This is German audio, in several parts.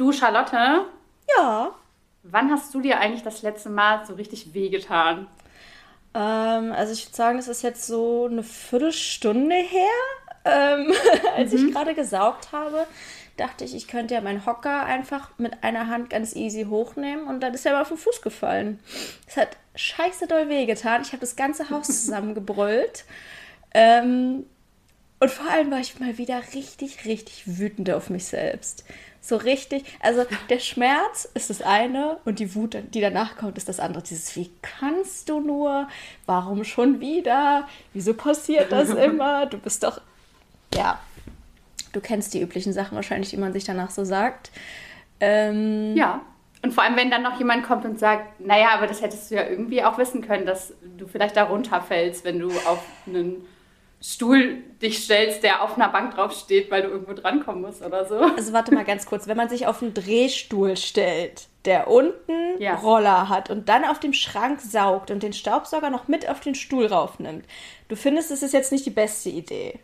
Du, Charlotte? Ja. Wann hast du dir eigentlich das letzte Mal so richtig wehgetan? Ähm, also ich würde sagen, es ist jetzt so eine Viertelstunde her, ähm, als mhm. ich gerade gesaugt habe, dachte ich, ich könnte ja meinen Hocker einfach mit einer Hand ganz easy hochnehmen und dann ist er aber auf den Fuß gefallen. Es hat scheiße doll wehgetan. Ich habe das ganze Haus zusammengebrüllt. ähm, und vor allem war ich mal wieder richtig, richtig wütend auf mich selbst. So richtig, also der Schmerz ist das eine und die Wut, die danach kommt, ist das andere. Dieses, wie kannst du nur? Warum schon wieder? Wieso passiert das immer? Du bist doch, ja, du kennst die üblichen Sachen wahrscheinlich, die man sich danach so sagt. Ähm, ja. Und vor allem, wenn dann noch jemand kommt und sagt, naja, aber das hättest du ja irgendwie auch wissen können, dass du vielleicht da runterfällst, wenn du auf einen Stuhl dich stellst, der auf einer Bank draufsteht, weil du irgendwo drankommen musst oder so. Also warte mal ganz kurz, wenn man sich auf einen Drehstuhl stellt, der unten ja. Roller hat und dann auf dem Schrank saugt und den Staubsauger noch mit auf den Stuhl raufnimmt, du findest, es ist jetzt nicht die beste Idee.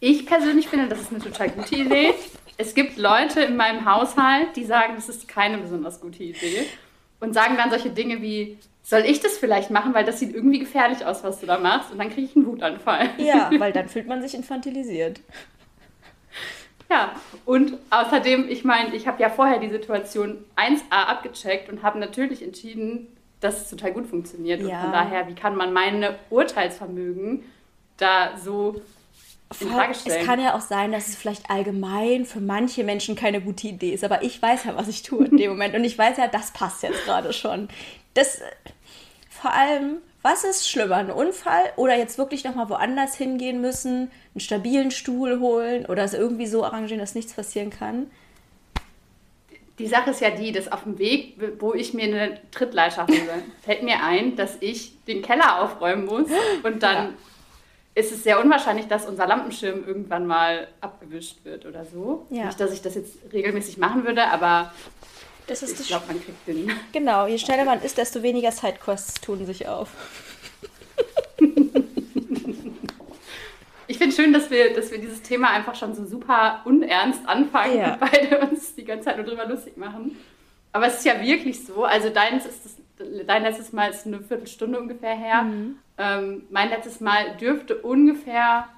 Ich persönlich finde, das ist eine total gute Idee. Es gibt Leute in meinem Haushalt, die sagen, das ist keine besonders gute Idee und sagen dann solche Dinge wie, soll ich das vielleicht machen, weil das sieht irgendwie gefährlich aus, was du da machst und dann kriege ich einen Wutanfall. Ja, weil dann fühlt man sich infantilisiert. Ja, und außerdem, ich meine, ich habe ja vorher die Situation 1a abgecheckt und habe natürlich entschieden, dass es total gut funktioniert. Ja. Und von daher, wie kann man meine Urteilsvermögen da so in Frage stellen? Es kann ja auch sein, dass es vielleicht allgemein für manche Menschen keine gute Idee ist, aber ich weiß ja, was ich tue in dem Moment und ich weiß ja, das passt jetzt gerade schon das vor allem, was ist schlimmer, ein Unfall oder jetzt wirklich nochmal woanders hingehen müssen, einen stabilen Stuhl holen oder es irgendwie so arrangieren, dass nichts passieren kann? Die Sache ist ja die, dass auf dem Weg, wo ich mir eine Trittleiter hole, fällt mir ein, dass ich den Keller aufräumen muss und dann ja. ist es sehr unwahrscheinlich, dass unser Lampenschirm irgendwann mal abgewischt wird oder so. Ja. Nicht, dass ich das jetzt regelmäßig machen würde, aber das ist ich glaube, man kriegt den. Genau, je schneller man ist, desto weniger Sidequests tun sich auf. Ich finde schön, dass wir, dass wir dieses Thema einfach schon so super unernst anfangen ja. und beide uns die ganze Zeit nur drüber lustig machen. Aber es ist ja wirklich so. Also deins ist das, dein letztes Mal ist eine Viertelstunde ungefähr her. Mhm. Ähm, mein letztes Mal dürfte ungefähr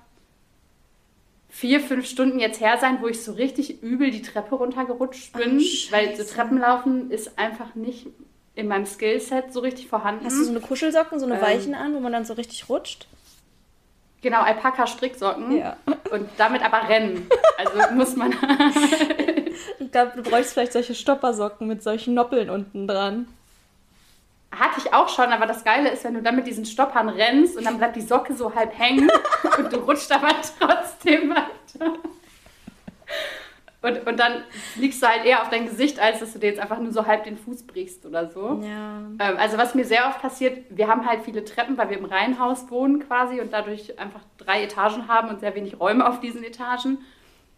vier, fünf Stunden jetzt her sein, wo ich so richtig übel die Treppe runtergerutscht bin, oh, weil so Treppenlaufen ist einfach nicht in meinem Skillset so richtig vorhanden. Hast du so eine Kuschelsocken, so eine ähm, Weichen an, wo man dann so richtig rutscht? Genau, Alpaka-Stricksocken. Ja. Und damit aber rennen. Also muss man. ich glaube, du bräuchst vielleicht solche Stoppersocken mit solchen Noppeln unten dran. Hatte ich auch schon, aber das Geile ist, wenn du dann mit diesen Stoppern rennst und dann bleibt die Socke so halb hängen und du rutscht aber trotzdem weiter. Und, und dann liegst du halt eher auf dein Gesicht, als dass du dir jetzt einfach nur so halb den Fuß brichst oder so. Ja. Ähm, also was mir sehr oft passiert, wir haben halt viele Treppen, weil wir im Reihenhaus wohnen quasi und dadurch einfach drei Etagen haben und sehr wenig Räume auf diesen Etagen.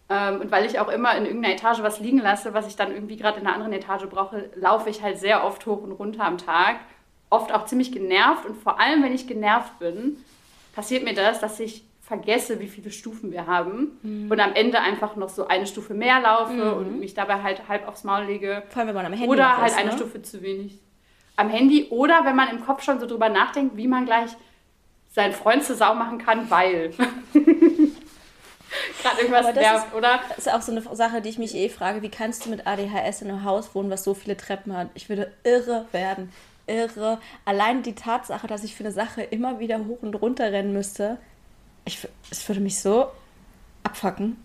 Ähm, und weil ich auch immer in irgendeiner Etage was liegen lasse, was ich dann irgendwie gerade in einer anderen Etage brauche, laufe ich halt sehr oft hoch und runter am Tag. Oft auch ziemlich genervt. Und vor allem, wenn ich genervt bin, passiert mir das, dass ich vergesse, wie viele Stufen wir haben mhm. und am Ende einfach noch so eine Stufe mehr laufe mhm. und mich dabei halt halb aufs Maul lege. Vor allem, wenn man am Handy Oder halt ist, eine ne? Stufe zu wenig. Am Handy oder wenn man im Kopf schon so drüber nachdenkt, wie man gleich seinen Freund zur Sau machen kann, weil. gerade irgendwas nervt, ist, oder? Das ist auch so eine Sache, die ich mich eh frage. Wie kannst du mit ADHS in einem Haus wohnen, was so viele Treppen hat? Ich würde irre werden. Irre. Allein die Tatsache, dass ich für eine Sache immer wieder hoch und runter rennen müsste, ich, es würde mich so abfacken.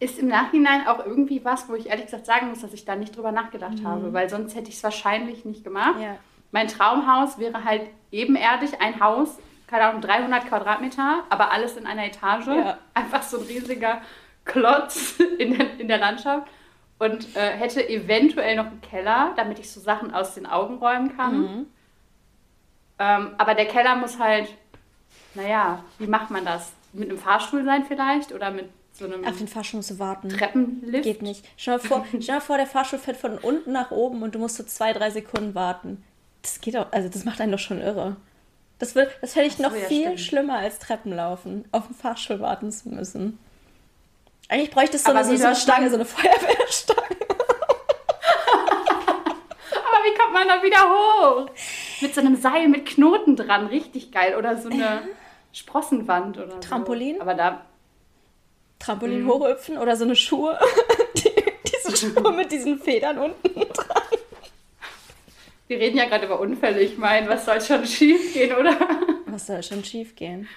Ist im Nachhinein auch irgendwie was, wo ich ehrlich gesagt sagen muss, dass ich da nicht drüber nachgedacht mhm. habe, weil sonst hätte ich es wahrscheinlich nicht gemacht. Ja. Mein Traumhaus wäre halt ebenerdig, ein Haus keine Ahnung, 300 Quadratmeter, aber alles in einer Etage. Ja. Einfach so ein riesiger Klotz in der, in der Landschaft. Und äh, hätte eventuell noch einen Keller, damit ich so Sachen aus den Augen räumen kann. Mhm. Ähm, aber der Keller muss halt, naja, wie macht man das? Mit einem Fahrstuhl sein vielleicht? Oder mit so einem. Auf den Fahrstuhl musst du warten. Treppenlift? Geht nicht. Stell dir, vor, stell vor, der Fahrstuhl fährt von unten nach oben und du musst so zwei, drei Sekunden warten. Das geht auch, also das macht einen doch schon irre. Das, will, das fände ich noch ja, viel stimmt. schlimmer als Treppenlaufen, auf dem Fahrstuhl warten zu müssen. Eigentlich bräuchte es so, eine, so eine Stange, so eine Feuerwehrstange. Aber wie kommt man da wieder hoch? Mit so einem Seil mit Knoten dran, richtig geil. Oder so eine Sprossenwand oder Trampolin? So. Aber da. Trampolin mhm. hochhüpfen oder so eine Schuhe. Die, diese Schuhe mit diesen Federn unten. Wir reden ja gerade über Unfälle. Ich meine, was soll schon schief gehen, oder? Was soll schon schief gehen?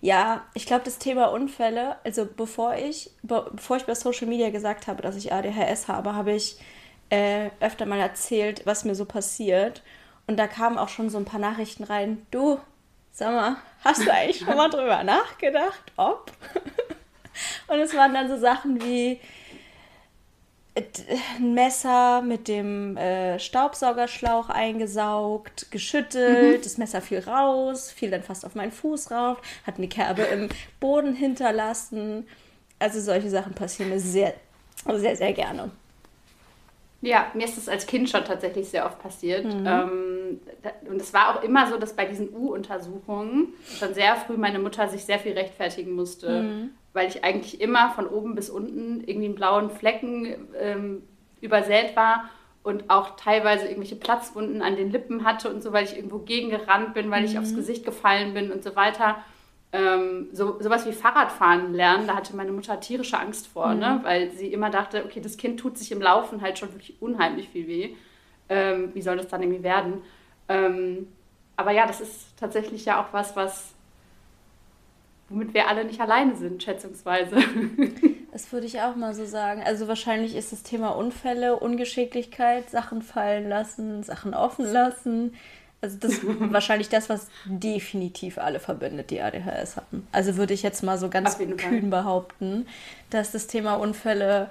Ja, ich glaube, das Thema Unfälle, also bevor ich, be bevor ich bei Social Media gesagt habe, dass ich ADHS habe, habe ich äh, öfter mal erzählt, was mir so passiert. Und da kamen auch schon so ein paar Nachrichten rein. Du, sag mal, hast du eigentlich schon mal drüber nachgedacht, ob? Und es waren dann so Sachen wie, ein Messer mit dem äh, Staubsaugerschlauch eingesaugt, geschüttelt, mhm. das Messer fiel raus, fiel dann fast auf meinen Fuß rauf, hat eine Kerbe im Boden hinterlassen. Also solche Sachen passieren mir sehr, sehr, sehr gerne. Ja, mir ist das als Kind schon tatsächlich sehr oft passiert. Mhm. Ähm, und es war auch immer so, dass bei diesen U-Untersuchungen schon sehr früh meine Mutter sich sehr viel rechtfertigen musste. Mhm weil ich eigentlich immer von oben bis unten irgendwie einen blauen Flecken ähm, übersät war und auch teilweise irgendwelche Platzwunden an den Lippen hatte und so, weil ich irgendwo gegengerannt bin, weil mhm. ich aufs Gesicht gefallen bin und so weiter. Ähm, so, sowas wie Fahrradfahren lernen, da hatte meine Mutter tierische Angst vor, ne? mhm. ne? weil sie immer dachte, okay, das Kind tut sich im Laufen halt schon wirklich unheimlich viel weh. Ähm, wie soll das dann irgendwie werden? Ähm, aber ja, das ist tatsächlich ja auch was, was womit wir alle nicht alleine sind, schätzungsweise. Das würde ich auch mal so sagen. Also wahrscheinlich ist das Thema Unfälle, Ungeschicklichkeit, Sachen fallen lassen, Sachen offen lassen. Also das ist wahrscheinlich das, was definitiv alle verbindet, die ADHS haben. Also würde ich jetzt mal so ganz kühn Fall. behaupten, dass das Thema Unfälle,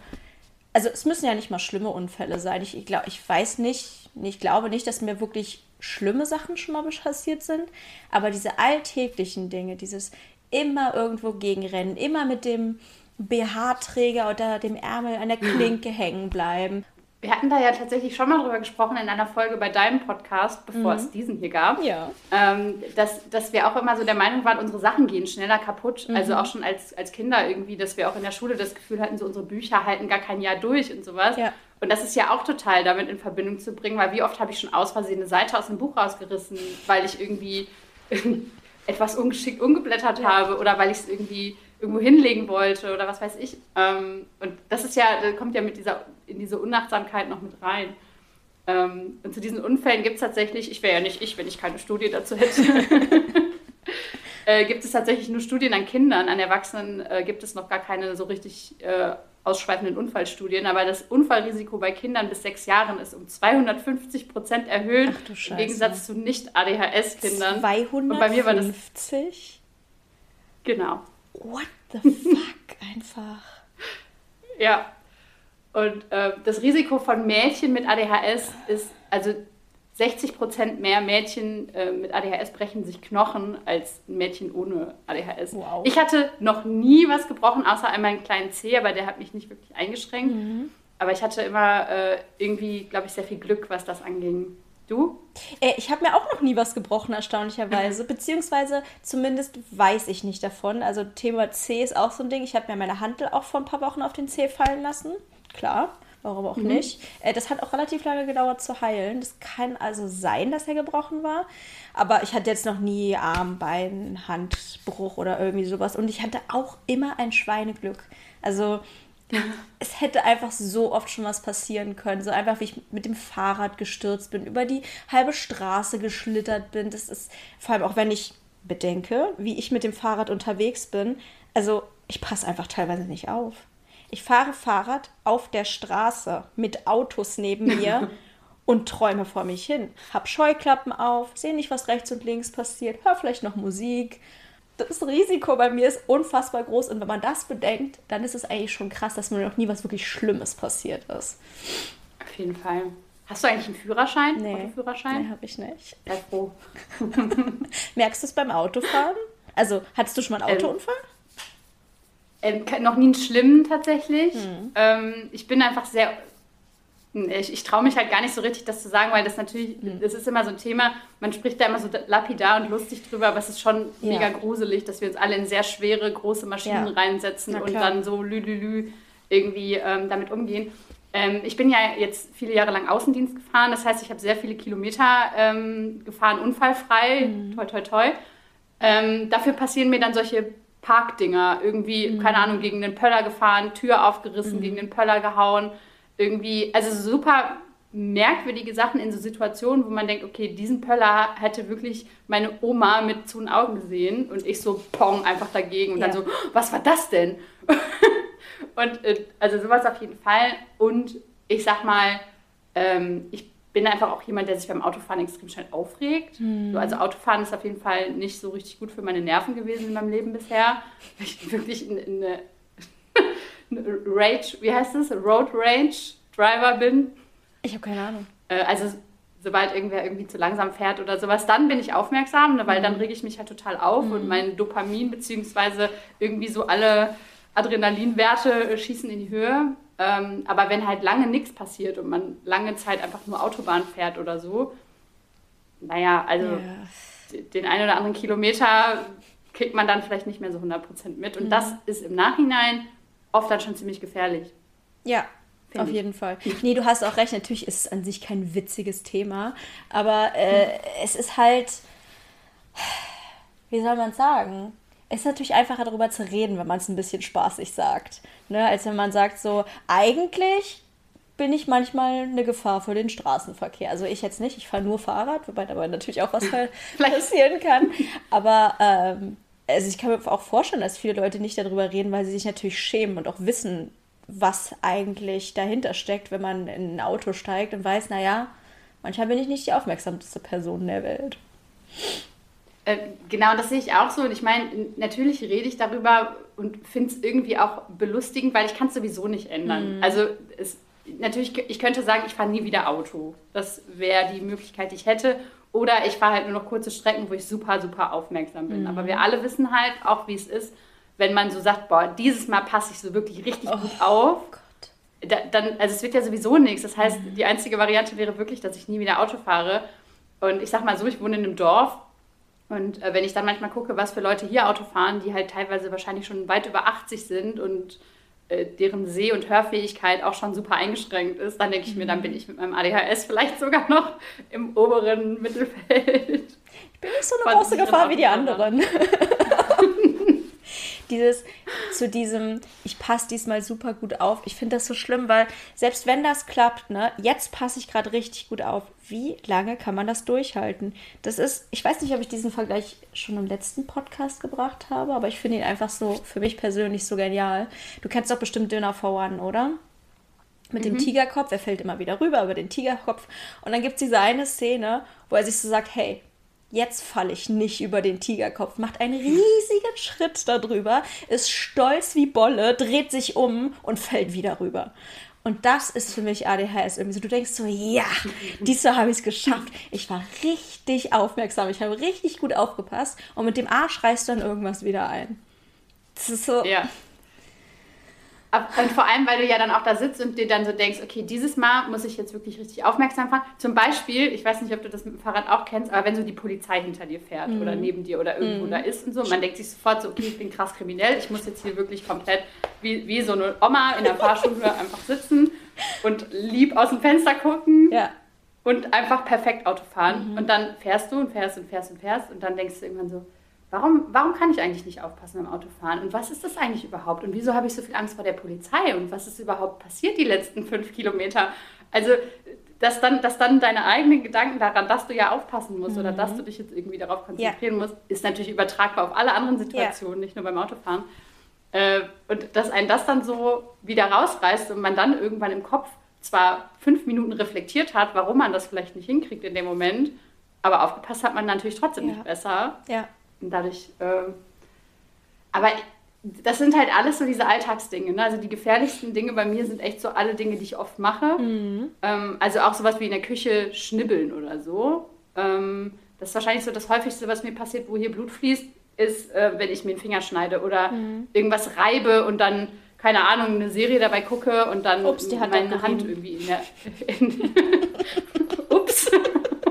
also es müssen ja nicht mal schlimme Unfälle sein. Ich, ich, glaub, ich weiß nicht, ich glaube nicht, dass mir wirklich schlimme Sachen schon mal passiert sind, aber diese alltäglichen Dinge, dieses immer irgendwo gegenrennen, immer mit dem BH-Träger oder dem Ärmel an der Klinke hängen bleiben. Wir hatten da ja tatsächlich schon mal drüber gesprochen in einer Folge bei deinem Podcast, bevor mhm. es diesen hier gab. Ja. Ähm, dass, dass wir auch immer so der Meinung waren, unsere Sachen gehen schneller kaputt. Mhm. Also auch schon als, als Kinder irgendwie, dass wir auch in der Schule das Gefühl hatten, so unsere Bücher halten gar kein Jahr durch und sowas. Ja. Und das ist ja auch total damit in Verbindung zu bringen, weil wie oft habe ich schon aus Versehen eine Seite aus dem Buch rausgerissen, weil ich irgendwie etwas ungeschickt umgeblättert habe oder weil ich es irgendwie irgendwo hinlegen wollte oder was weiß ich. Ähm, und das ist ja, das kommt ja mit dieser, in diese Unachtsamkeit noch mit rein. Ähm, und zu diesen Unfällen gibt es tatsächlich, ich wäre ja nicht ich, wenn ich keine Studie dazu hätte, äh, gibt es tatsächlich nur Studien an Kindern, an Erwachsenen äh, gibt es noch gar keine so richtig äh, ausschweifenden Unfallstudien, aber das Unfallrisiko bei Kindern bis sechs Jahren ist um 250 Prozent erhöht, im Gegensatz zu Nicht-ADHS-Kindern. 250? Und bei mir war das. Genau. What the fuck? Einfach. Ja. Und äh, das Risiko von Mädchen mit ADHS ist, also 60 Prozent mehr Mädchen äh, mit ADHS brechen sich Knochen als Mädchen ohne ADHS. Wow. Ich hatte noch nie was gebrochen, außer einmal einen kleinen Zeh, aber der hat mich nicht wirklich eingeschränkt. Mhm. Aber ich hatte immer äh, irgendwie, glaube ich, sehr viel Glück, was das anging. Du? Äh, ich habe mir auch noch nie was gebrochen, erstaunlicherweise. Beziehungsweise zumindest weiß ich nicht davon. Also Thema C ist auch so ein Ding. Ich habe mir meine Handel auch vor ein paar Wochen auf den Zeh fallen lassen. Klar warum auch mhm. nicht. Äh, das hat auch relativ lange gedauert zu heilen. Das kann also sein, dass er gebrochen war. Aber ich hatte jetzt noch nie Arm, Bein, Handbruch oder irgendwie sowas. Und ich hatte auch immer ein Schweineglück. Also es hätte einfach so oft schon was passieren können. So einfach, wie ich mit dem Fahrrad gestürzt bin, über die halbe Straße geschlittert bin. Das ist vor allem auch, wenn ich bedenke, wie ich mit dem Fahrrad unterwegs bin. Also ich passe einfach teilweise nicht auf. Ich fahre Fahrrad auf der Straße mit Autos neben mir und träume vor mich hin. Hab Scheuklappen auf, sehe nicht, was rechts und links passiert, hör vielleicht noch Musik. Das Risiko bei mir ist unfassbar groß und wenn man das bedenkt, dann ist es eigentlich schon krass, dass mir noch nie was wirklich Schlimmes passiert ist. Auf jeden Fall. Hast du eigentlich einen Führerschein? Nee, Autoführerschein? Nee, habe ich nicht. Sei froh. Merkst du es beim Autofahren? Also, hattest du schon mal einen ähm, Autounfall? Ähm, noch nie einen schlimmen tatsächlich. Mhm. Ähm, ich bin einfach sehr Ich, ich traue mich halt gar nicht so richtig, das zu sagen, weil das natürlich, mhm. das ist immer so ein Thema, man spricht da immer so lapidar und lustig drüber, aber es ist schon ja. mega gruselig, dass wir uns alle in sehr schwere, große Maschinen ja. reinsetzen und dann so lülülü irgendwie ähm, damit umgehen. Ähm, ich bin ja jetzt viele Jahre lang Außendienst gefahren, das heißt, ich habe sehr viele Kilometer ähm, gefahren, unfallfrei, mhm. toi toi toi. Ähm, dafür passieren mir dann solche Parkdinger, irgendwie, mhm. keine Ahnung, gegen den Pöller gefahren, Tür aufgerissen, mhm. gegen den Pöller gehauen irgendwie, also super merkwürdige Sachen in so Situationen, wo man denkt, okay, diesen Pöller hätte wirklich meine Oma mit zu den Augen gesehen und ich so pong einfach dagegen und ja. dann so, was war das denn? und äh, also sowas auf jeden Fall und ich sag mal, ähm, ich bin einfach auch jemand, der sich beim Autofahren extrem schnell aufregt. Mhm. So, also Autofahren ist auf jeden Fall nicht so richtig gut für meine Nerven gewesen in meinem Leben bisher. Ich bin wirklich in, in eine Rage, wie heißt das? Road Rage Driver bin. Ich habe keine Ahnung. Äh, also sobald irgendwer irgendwie zu langsam fährt oder sowas, dann bin ich aufmerksam, ne, weil mhm. dann rege ich mich halt total auf mhm. und mein Dopamin beziehungsweise irgendwie so alle Adrenalinwerte äh, schießen in die Höhe. Ähm, aber wenn halt lange nichts passiert und man lange Zeit einfach nur Autobahn fährt oder so, naja, also ja. den einen oder anderen Kilometer kriegt man dann vielleicht nicht mehr so 100% mit. Und mhm. das ist im Nachhinein oft dann schon ziemlich gefährlich. Ja, auf jeden Fall. Nee, du hast auch recht, natürlich ist es an sich kein witziges Thema, aber äh, hm. es ist halt, wie soll man es sagen? Es ist natürlich einfacher darüber zu reden, wenn man es ein bisschen spaßig sagt. Ne? Als wenn man sagt so, eigentlich bin ich manchmal eine Gefahr für den Straßenverkehr. Also ich jetzt nicht, ich fahre nur Fahrrad, wobei dabei natürlich auch was passieren kann. Aber ähm, also ich kann mir auch vorstellen, dass viele Leute nicht darüber reden, weil sie sich natürlich schämen und auch wissen, was eigentlich dahinter steckt, wenn man in ein Auto steigt und weiß, naja, manchmal bin ich nicht die aufmerksamste Person der Welt. Äh, genau, das sehe ich auch so. Und ich meine, natürlich rede ich darüber und finde es irgendwie auch belustigend, weil ich kann es sowieso nicht ändern. Mhm. Also es, natürlich, ich könnte sagen, ich fahre nie wieder Auto. Das wäre die Möglichkeit, die ich hätte. Oder ich fahre halt nur noch kurze Strecken, wo ich super, super aufmerksam bin. Mhm. Aber wir alle wissen halt auch, wie es ist, wenn man so sagt, boah, dieses Mal passe ich so wirklich richtig oh, gut auf. Da, dann, also es wird ja sowieso nichts. Das heißt, mhm. die einzige Variante wäre wirklich, dass ich nie wieder Auto fahre. Und ich sag mal so, ich wohne in einem Dorf. Und äh, wenn ich dann manchmal gucke, was für Leute hier Auto fahren, die halt teilweise wahrscheinlich schon weit über 80 sind und äh, deren Seh- und Hörfähigkeit auch schon super eingeschränkt ist, dann denke ich mir, dann bin ich mit meinem ADHS vielleicht sogar noch im oberen Mittelfeld. Ich bin nicht so eine große Gefahr wie die anderen. Dieses zu diesem, ich passe diesmal super gut auf. Ich finde das so schlimm, weil selbst wenn das klappt, ne, jetzt passe ich gerade richtig gut auf. Wie lange kann man das durchhalten? Das ist, ich weiß nicht, ob ich diesen Vergleich schon im letzten Podcast gebracht habe, aber ich finde ihn einfach so für mich persönlich so genial. Du kennst doch bestimmt Döner for One, oder? Mit mhm. dem Tigerkopf, er fällt immer wieder rüber über den Tigerkopf. Und dann gibt es diese eine Szene, wo er sich so sagt, hey, jetzt falle ich nicht über den Tigerkopf, macht einen riesigen Schritt darüber, ist stolz wie Bolle, dreht sich um und fällt wieder rüber. Und das ist für mich ADHS irgendwie so. Du denkst so, ja, diesmal habe ich es geschafft. Ich war richtig aufmerksam, ich habe richtig gut aufgepasst und mit dem Arsch reißt dann irgendwas wieder ein. Das ist so. Ja. Und vor allem, weil du ja dann auch da sitzt und dir dann so denkst, okay, dieses Mal muss ich jetzt wirklich richtig aufmerksam fahren. Zum Beispiel, ich weiß nicht, ob du das mit dem Fahrrad auch kennst, aber wenn so die Polizei hinter dir fährt mhm. oder neben dir oder irgendwo mhm. da ist und so, man denkt sich sofort so, okay, ich bin krass kriminell, ich muss jetzt hier wirklich komplett wie, wie so eine Oma in der Fahrschule einfach sitzen und lieb aus dem Fenster gucken. Ja. Und einfach perfekt Auto fahren. Mhm. Und dann fährst du und fährst und fährst und fährst und dann denkst du irgendwann so, warum, warum kann ich eigentlich nicht aufpassen beim Autofahren? Und was ist das eigentlich überhaupt? Und wieso habe ich so viel Angst vor der Polizei? Und was ist überhaupt passiert die letzten fünf Kilometer? Also, dass dann, dass dann deine eigenen Gedanken daran, dass du ja aufpassen musst mhm. oder dass du dich jetzt irgendwie darauf konzentrieren ja. musst, ist natürlich übertragbar auf alle anderen Situationen, ja. nicht nur beim Autofahren. Äh, und dass einen das dann so wieder rausreißt und man dann irgendwann im Kopf zwar fünf Minuten reflektiert hat, warum man das vielleicht nicht hinkriegt in dem Moment, aber aufgepasst hat man natürlich trotzdem ja. nicht besser. Ja. Und dadurch, äh, aber das sind halt alles so diese Alltagsdinge. Ne? Also die gefährlichsten Dinge bei mir sind echt so alle Dinge, die ich oft mache. Mhm. Ähm, also auch sowas wie in der Küche schnibbeln oder so. Ähm, das ist wahrscheinlich so das häufigste, was mir passiert, wo hier Blut fließt, ist, äh, wenn ich mir den Finger schneide oder mhm. irgendwas reibe und dann keine Ahnung, eine Serie dabei gucke und dann Ups, die meine Hand irgendwie in der. In, Ups.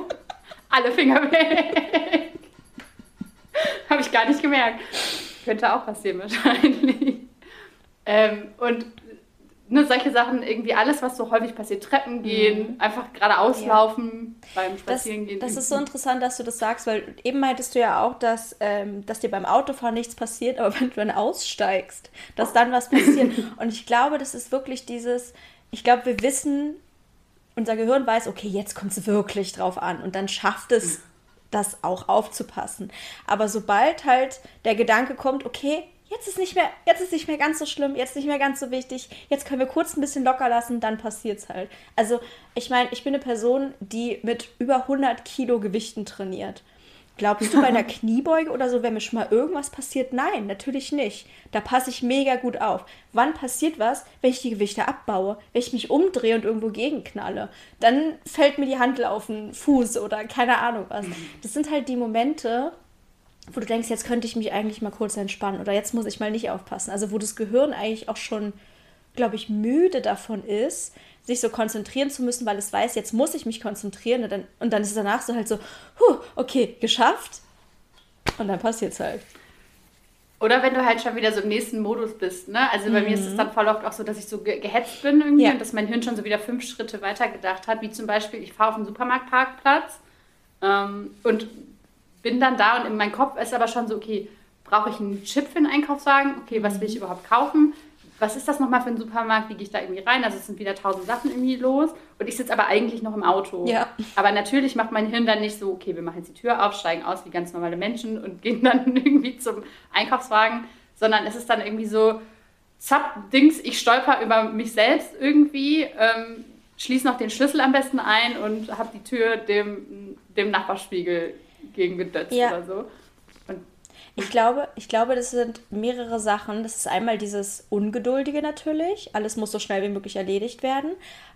Alle Finger weg. Habe ich gar nicht gemerkt. Könnte auch passieren wahrscheinlich. Ähm, und nur solche Sachen, irgendwie alles, was so häufig passiert, Treppen gehen, mhm. einfach geradeaus ja. laufen beim Spazierengehen. Das, das ist so interessant, dass du das sagst, weil eben meintest du ja auch, dass, ähm, dass dir beim Autofahren nichts passiert, aber wenn du dann aussteigst, dass dann was passiert. Und ich glaube, das ist wirklich dieses, ich glaube, wir wissen, unser Gehirn weiß, okay, jetzt kommt es wirklich drauf an und dann schafft es, das auch aufzupassen. Aber sobald halt der Gedanke kommt, okay, jetzt ist nicht mehr, jetzt ist nicht mehr ganz so schlimm, jetzt nicht mehr ganz so wichtig, jetzt können wir kurz ein bisschen locker lassen, dann passiert es halt. Also, ich meine, ich bin eine Person, die mit über 100 Kilo Gewichten trainiert. Glaubst du, bei einer Kniebeuge oder so wenn mir schon mal irgendwas passiert? Nein, natürlich nicht. Da passe ich mega gut auf. Wann passiert was, wenn ich die Gewichte abbaue? Wenn ich mich umdrehe und irgendwo gegenknalle? Dann fällt mir die Handel auf den Fuß oder keine Ahnung was. Das sind halt die Momente, wo du denkst, jetzt könnte ich mich eigentlich mal kurz entspannen oder jetzt muss ich mal nicht aufpassen. Also wo das Gehirn eigentlich auch schon, glaube ich, müde davon ist, sich so konzentrieren zu müssen, weil es weiß, jetzt muss ich mich konzentrieren und dann, und dann ist es danach so halt so, huh, okay, geschafft und dann passiert es halt. Oder wenn du halt schon wieder so im nächsten Modus bist, ne? Also bei mhm. mir ist es mhm. dann voll oft auch so, dass ich so ge gehetzt bin irgendwie ja. und dass mein Hirn schon so wieder fünf Schritte weiter gedacht hat, wie zum Beispiel, ich fahre auf den Supermarktparkplatz ähm, und bin dann da und in meinem Kopf ist aber schon so, okay, brauche ich einen Chip für den Einkaufswagen? Okay, was will ich mhm. überhaupt kaufen? Was ist das nochmal für ein Supermarkt? Wie gehe ich da irgendwie rein? Also es sind wieder tausend Sachen irgendwie los und ich sitze aber eigentlich noch im Auto. Ja. Aber natürlich macht mein Hirn dann nicht so, okay, wir machen jetzt die Tür auf, steigen aus wie ganz normale Menschen und gehen dann irgendwie zum Einkaufswagen, sondern es ist dann irgendwie so, zapp, Dings, ich stolper über mich selbst irgendwie, ähm, schließe noch den Schlüssel am besten ein und habe die Tür dem, dem Nachbarspiegel gegen gedötzt ja. oder so. Ich glaube, ich glaube, das sind mehrere Sachen. Das ist einmal dieses Ungeduldige natürlich. Alles muss so schnell wie möglich erledigt werden.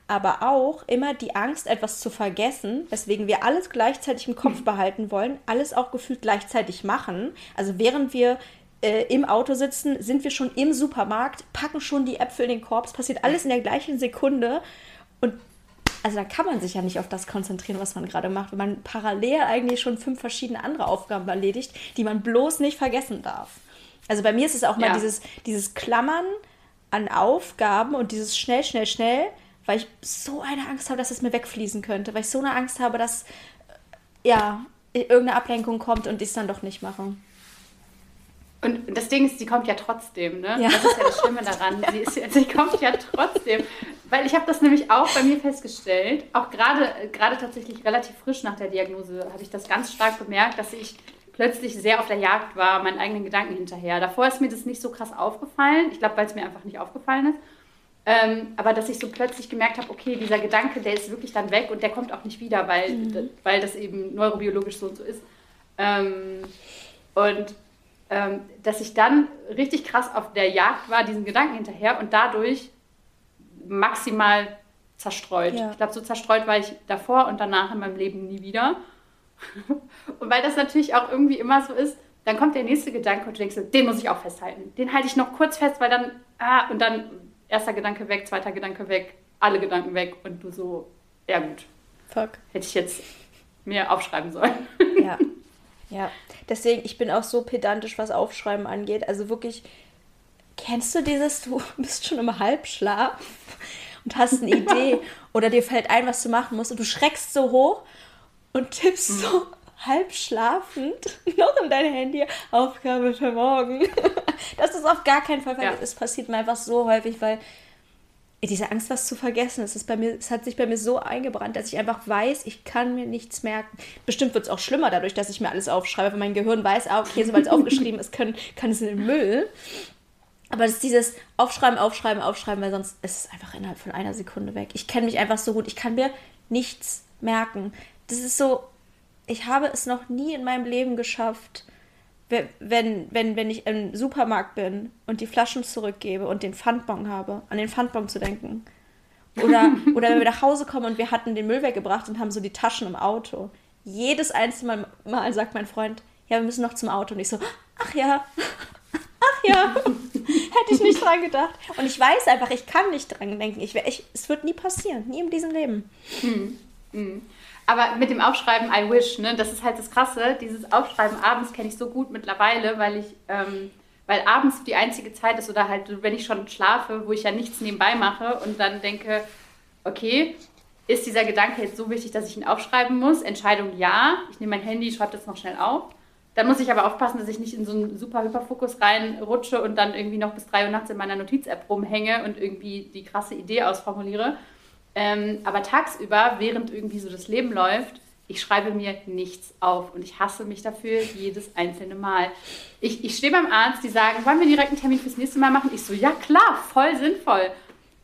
Aber auch immer die Angst, etwas zu vergessen, weswegen wir alles gleichzeitig im Kopf behalten wollen, alles auch gefühlt gleichzeitig machen. Also während wir äh, im Auto sitzen, sind wir schon im Supermarkt, packen schon die Äpfel in den Korb. Es passiert alles in der gleichen Sekunde. Und also da kann man sich ja nicht auf das konzentrieren, was man gerade macht, wenn man parallel eigentlich schon fünf verschiedene andere Aufgaben erledigt, die man bloß nicht vergessen darf. Also bei mir ist es auch mal ja. dieses, dieses Klammern an Aufgaben und dieses schnell, schnell, schnell, weil ich so eine Angst habe, dass es mir wegfließen könnte, weil ich so eine Angst habe, dass ja irgendeine Ablenkung kommt und ich es dann doch nicht mache. Und das Ding ist, sie kommt ja trotzdem, ne? Ja. Das ist ja das Schlimme daran. Ja. Sie, ist, sie kommt ja trotzdem. Weil ich habe das nämlich auch bei mir festgestellt, auch gerade gerade tatsächlich relativ frisch nach der Diagnose habe ich das ganz stark bemerkt, dass ich plötzlich sehr auf der Jagd war, meinen eigenen Gedanken hinterher. Davor ist mir das nicht so krass aufgefallen. Ich glaube, weil es mir einfach nicht aufgefallen ist. Ähm, aber dass ich so plötzlich gemerkt habe, okay, dieser Gedanke, der ist wirklich dann weg und der kommt auch nicht wieder, weil, mhm. weil das eben neurobiologisch so und so ist. Ähm, und ähm, dass ich dann richtig krass auf der Jagd war, diesen Gedanken hinterher und dadurch maximal zerstreut. Ja. Ich glaube, so zerstreut war ich davor und danach in meinem Leben nie wieder. und weil das natürlich auch irgendwie immer so ist, dann kommt der nächste Gedanke und du denkst, den muss ich auch festhalten. Den halte ich noch kurz fest, weil dann, ah, und dann erster Gedanke weg, zweiter Gedanke weg, alle Gedanken weg und du so, ja gut. Fuck. Hätte ich jetzt mir aufschreiben sollen. Ja. Ja, deswegen, ich bin auch so pedantisch, was Aufschreiben angeht. Also wirklich, kennst du dieses, du bist schon im Halbschlaf und hast eine Idee oder dir fällt ein, was du machen musst und du schreckst so hoch und tippst mhm. so halb schlafend noch in dein Handy Aufgabe für morgen. Das ist auf gar keinen Fall, weil ja. es passiert mir einfach so häufig, weil diese Angst, was zu vergessen, es, ist bei mir, es hat sich bei mir so eingebrannt, dass ich einfach weiß, ich kann mir nichts merken. Bestimmt wird es auch schlimmer dadurch, dass ich mir alles aufschreibe, weil mein Gehirn weiß, ah, okay, sobald es aufgeschrieben ist, kann, kann es in den Müll. Aber es ist dieses Aufschreiben, Aufschreiben, Aufschreiben, weil sonst ist es einfach innerhalb von einer Sekunde weg. Ich kenne mich einfach so gut, ich kann mir nichts merken. Das ist so, ich habe es noch nie in meinem Leben geschafft, wenn, wenn, wenn ich im Supermarkt bin und die Flaschen zurückgebe und den Pfandbon habe, an den Pfandbon zu denken. Oder, oder wenn wir nach Hause kommen und wir hatten den Müll weggebracht und haben so die Taschen im Auto. Jedes einzelne Mal sagt mein Freund, ja, wir müssen noch zum Auto. Und ich so, ach ja, ach ja, Hätte ich nicht dran gedacht. Und ich weiß einfach, ich kann nicht dran denken. Ich, ich, es wird nie passieren, nie in diesem Leben. Hm. Hm. Aber mit dem Aufschreiben I wish, ne, das ist halt das Krasse. Dieses Aufschreiben abends kenne ich so gut mittlerweile, weil ich, ähm, weil abends die einzige Zeit ist oder halt, wenn ich schon schlafe, wo ich ja nichts nebenbei mache und dann denke, okay, ist dieser Gedanke jetzt so wichtig, dass ich ihn aufschreiben muss? Entscheidung ja. Ich nehme mein Handy, schreibe das noch schnell auf. Dann muss ich aber aufpassen, dass ich nicht in so einen super Hyperfokus reinrutsche und dann irgendwie noch bis drei Uhr nachts in meiner Notiz-App rumhänge und irgendwie die krasse Idee ausformuliere. Ähm, aber tagsüber, während irgendwie so das Leben läuft, ich schreibe mir nichts auf und ich hasse mich dafür jedes einzelne Mal. Ich, ich stehe beim Arzt, die sagen, wollen wir direkt einen Termin fürs nächste Mal machen? Ich so, ja klar, voll sinnvoll.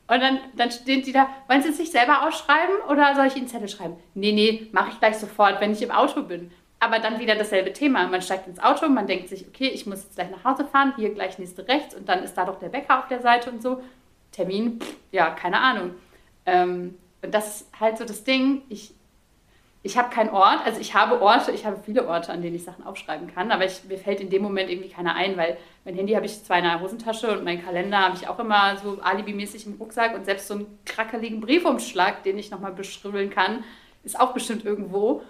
Und dann, dann stehen die da, wollen sie es sich selber ausschreiben oder soll ich ihnen Zettel schreiben? Nee, nee, mache ich gleich sofort, wenn ich im Auto bin. Aber dann wieder dasselbe Thema. Man steigt ins Auto, man denkt sich, okay, ich muss jetzt gleich nach Hause fahren, hier gleich nächste rechts und dann ist da doch der Bäcker auf der Seite und so. Termin, ja, keine Ahnung. Ähm, und das ist halt so das Ding, ich, ich habe keinen Ort, also ich habe Orte, ich habe viele Orte, an denen ich Sachen aufschreiben kann, aber ich, mir fällt in dem Moment irgendwie keiner ein, weil mein Handy habe ich zwar in der Hosentasche und mein Kalender habe ich auch immer so alibimäßig im Rucksack und selbst so einen krackeligen Briefumschlag, den ich nochmal beschribbeln kann, ist auch bestimmt irgendwo.